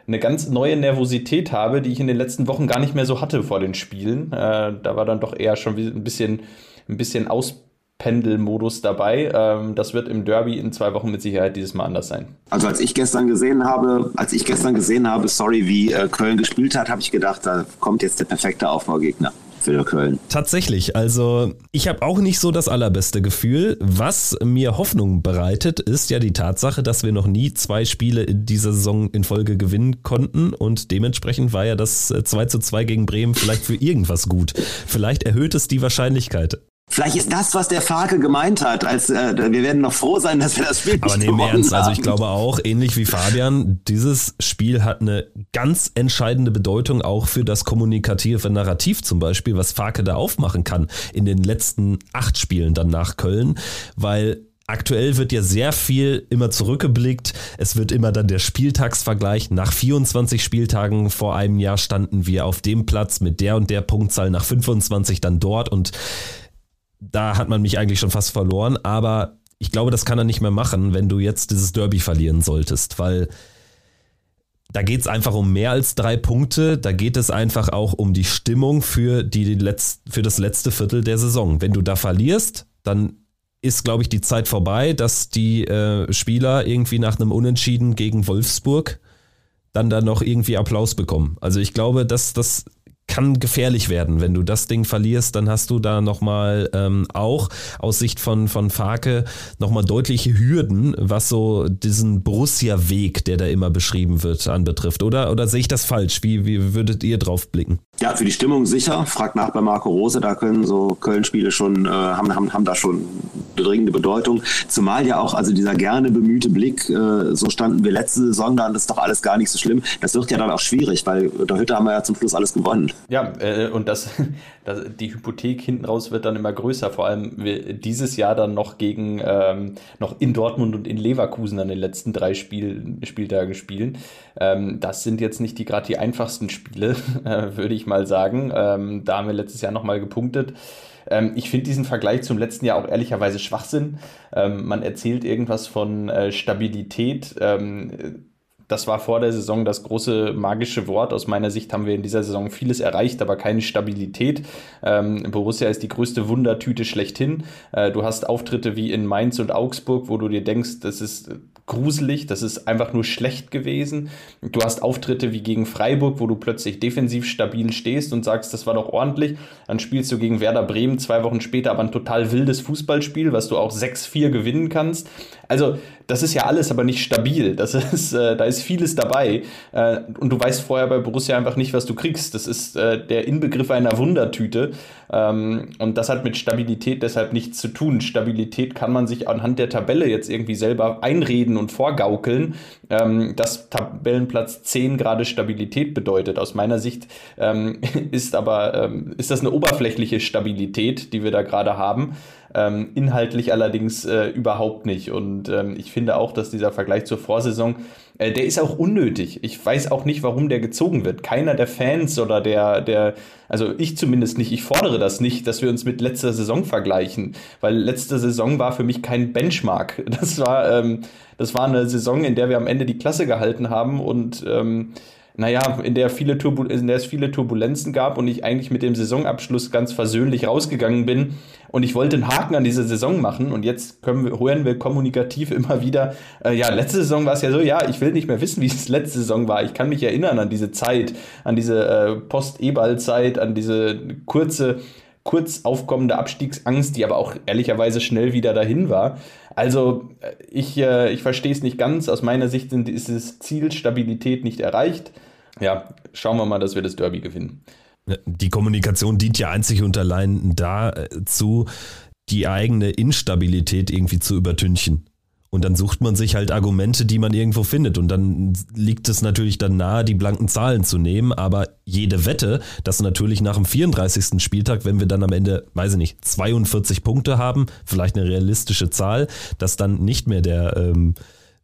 eine ganz neue Nervosität habe, die ich in den letzten Wochen gar nicht mehr so hatte vor den Spielen. Äh, da war dann doch eher schon ein bisschen, ein bisschen aus, Pendelmodus dabei. Ähm, das wird im Derby in zwei Wochen mit Sicherheit dieses Mal anders sein. Also als ich gestern gesehen habe, als ich gestern gesehen habe, sorry, wie äh, Köln gespielt hat, habe ich gedacht, da kommt jetzt der perfekte Aufbaugegner. Für Köln. Tatsächlich, also ich habe auch nicht so das allerbeste Gefühl. Was mir Hoffnung bereitet, ist ja die Tatsache, dass wir noch nie zwei Spiele in dieser Saison in Folge gewinnen konnten und dementsprechend war ja das 2 äh, zu 2 gegen Bremen vielleicht für irgendwas gut. Vielleicht erhöht es die Wahrscheinlichkeit. Vielleicht ist das, was der Farke gemeint hat, als äh, wir werden noch froh sein, dass wir das Spiel Aber nicht Aber Ernst, haben. also ich glaube auch, ähnlich wie Fabian, dieses Spiel hat eine ganz entscheidende Bedeutung auch für das kommunikative Narrativ zum Beispiel, was Farke da aufmachen kann in den letzten acht Spielen dann nach Köln, weil Aktuell wird ja sehr viel immer zurückgeblickt. Es wird immer dann der Spieltagsvergleich. Nach 24 Spieltagen vor einem Jahr standen wir auf dem Platz mit der und der Punktzahl, nach 25 dann dort und da hat man mich eigentlich schon fast verloren, aber ich glaube, das kann er nicht mehr machen, wenn du jetzt dieses Derby verlieren solltest, weil da geht es einfach um mehr als drei Punkte. Da geht es einfach auch um die Stimmung für, die, Letz-, für das letzte Viertel der Saison. Wenn du da verlierst, dann ist, glaube ich, die Zeit vorbei, dass die äh, Spieler irgendwie nach einem Unentschieden gegen Wolfsburg dann da noch irgendwie Applaus bekommen. Also ich glaube, dass das kann gefährlich werden. Wenn du das Ding verlierst, dann hast du da nochmal ähm, auch aus Sicht von, von Farke nochmal deutliche Hürden, was so diesen Borussia-Weg, der da immer beschrieben wird, anbetrifft. Oder, oder sehe ich das falsch? Wie, wie würdet ihr drauf blicken? Ja, für die Stimmung sicher. Fragt nach bei Marco Rose, da können so Köln-Spiele schon, äh, haben, haben, haben da schon dringende Bedeutung. Zumal ja auch, also dieser gerne bemühte Blick, äh, so standen wir letzte Saison da, das ist doch alles gar nicht so schlimm. Das wird ja dann auch schwierig, weil der Hütte haben wir ja zum Schluss alles gewonnen. Ja, äh, und das, die Hypothek hinten raus wird dann immer größer, vor allem dieses Jahr dann noch gegen, ähm, noch in Dortmund und in Leverkusen an den letzten drei Spiel, Spieltagen spielen. Ähm, das sind jetzt nicht die gerade die einfachsten Spiele, äh, würde ich mal sagen. Ähm, da haben wir letztes Jahr nochmal gepunktet ähm, ich finde diesen Vergleich zum letzten Jahr auch ehrlicherweise Schwachsinn. Ähm, man erzählt irgendwas von äh, Stabilität. Das war vor der Saison das große magische Wort. Aus meiner Sicht haben wir in dieser Saison vieles erreicht, aber keine Stabilität. Ähm, Borussia ist die größte Wundertüte schlechthin. Äh, du hast Auftritte wie in Mainz und Augsburg, wo du dir denkst, das ist gruselig, das ist einfach nur schlecht gewesen. Du hast Auftritte wie gegen Freiburg, wo du plötzlich defensiv stabil stehst und sagst, das war doch ordentlich. Dann spielst du gegen Werder Bremen zwei Wochen später aber ein total wildes Fußballspiel, was du auch 6-4 gewinnen kannst. Also, das ist ja alles aber nicht stabil. Das ist, äh, da ist vieles dabei. Äh, und du weißt vorher bei Borussia einfach nicht, was du kriegst. Das ist äh, der Inbegriff einer Wundertüte. Ähm, und das hat mit Stabilität deshalb nichts zu tun. Stabilität kann man sich anhand der Tabelle jetzt irgendwie selber einreden und vorgaukeln, ähm, dass Tabellenplatz 10 gerade Stabilität bedeutet. Aus meiner Sicht ähm, ist aber ähm, ist das eine oberflächliche Stabilität, die wir da gerade haben. Ähm, inhaltlich allerdings äh, überhaupt nicht. Und ähm, ich finde auch, dass dieser Vergleich zur Vorsaison, äh, der ist auch unnötig. Ich weiß auch nicht, warum der gezogen wird. Keiner der Fans oder der, der, also ich zumindest nicht, ich fordere das nicht, dass wir uns mit letzter Saison vergleichen, weil letzte Saison war für mich kein Benchmark. Das war, ähm, das war eine Saison, in der wir am Ende die Klasse gehalten haben und ähm, naja, in der, viele in der es viele Turbulenzen gab und ich eigentlich mit dem Saisonabschluss ganz versöhnlich rausgegangen bin. Und ich wollte einen Haken an diese Saison machen und jetzt können wir, hören wir kommunikativ immer wieder, äh, ja, letzte Saison war es ja so, ja, ich will nicht mehr wissen, wie es letzte Saison war. Ich kann mich erinnern an diese Zeit, an diese äh, Post-E-Ball-Zeit, an diese kurze kurz aufkommende Abstiegsangst, die aber auch ehrlicherweise schnell wieder dahin war. Also äh, ich, äh, ich verstehe es nicht ganz. Aus meiner Sicht sind, ist das Ziel Stabilität nicht erreicht. Ja, schauen wir mal, dass wir das Derby gewinnen. Die Kommunikation dient ja einzig und allein dazu, die eigene Instabilität irgendwie zu übertünchen. Und dann sucht man sich halt Argumente, die man irgendwo findet. Und dann liegt es natürlich dann nahe, die blanken Zahlen zu nehmen. Aber jede Wette, dass natürlich nach dem 34. Spieltag, wenn wir dann am Ende, weiß ich nicht, 42 Punkte haben, vielleicht eine realistische Zahl, dass dann nicht mehr der, ähm,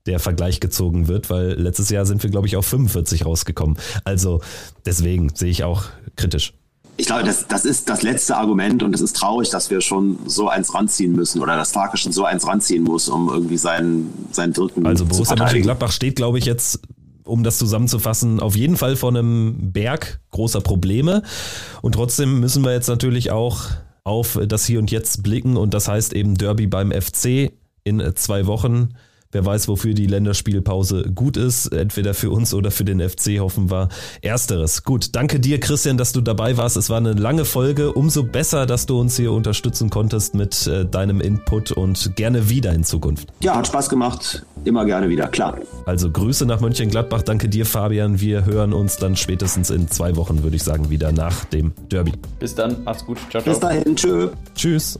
der Vergleich gezogen wird, weil letztes Jahr sind wir, glaube ich, auf 45 rausgekommen. Also deswegen sehe ich auch kritisch ich glaube, das, das ist das letzte Argument und es ist traurig, dass wir schon so eins ranziehen müssen oder dass Farke schon so eins ranziehen muss, um irgendwie seinen, seinen Wirken also Borussia zu verteidigen. Gladbach steht, glaube ich, jetzt um das zusammenzufassen, auf jeden Fall vor einem Berg großer Probleme. Und trotzdem müssen wir jetzt natürlich auch auf das Hier und Jetzt blicken. Und das heißt eben Derby beim FC in zwei Wochen. Wer weiß, wofür die Länderspielpause gut ist. Entweder für uns oder für den FC hoffen wir Ersteres. Gut, danke dir, Christian, dass du dabei warst. Es war eine lange Folge. Umso besser, dass du uns hier unterstützen konntest mit äh, deinem Input und gerne wieder in Zukunft. Ja, hat Spaß gemacht. Immer gerne wieder, klar. Also Grüße nach Mönchengladbach. Danke dir, Fabian. Wir hören uns dann spätestens in zwei Wochen, würde ich sagen, wieder nach dem Derby. Bis dann. Macht's gut. Ciao, ciao. Bis dahin. Tschö. Tschüss.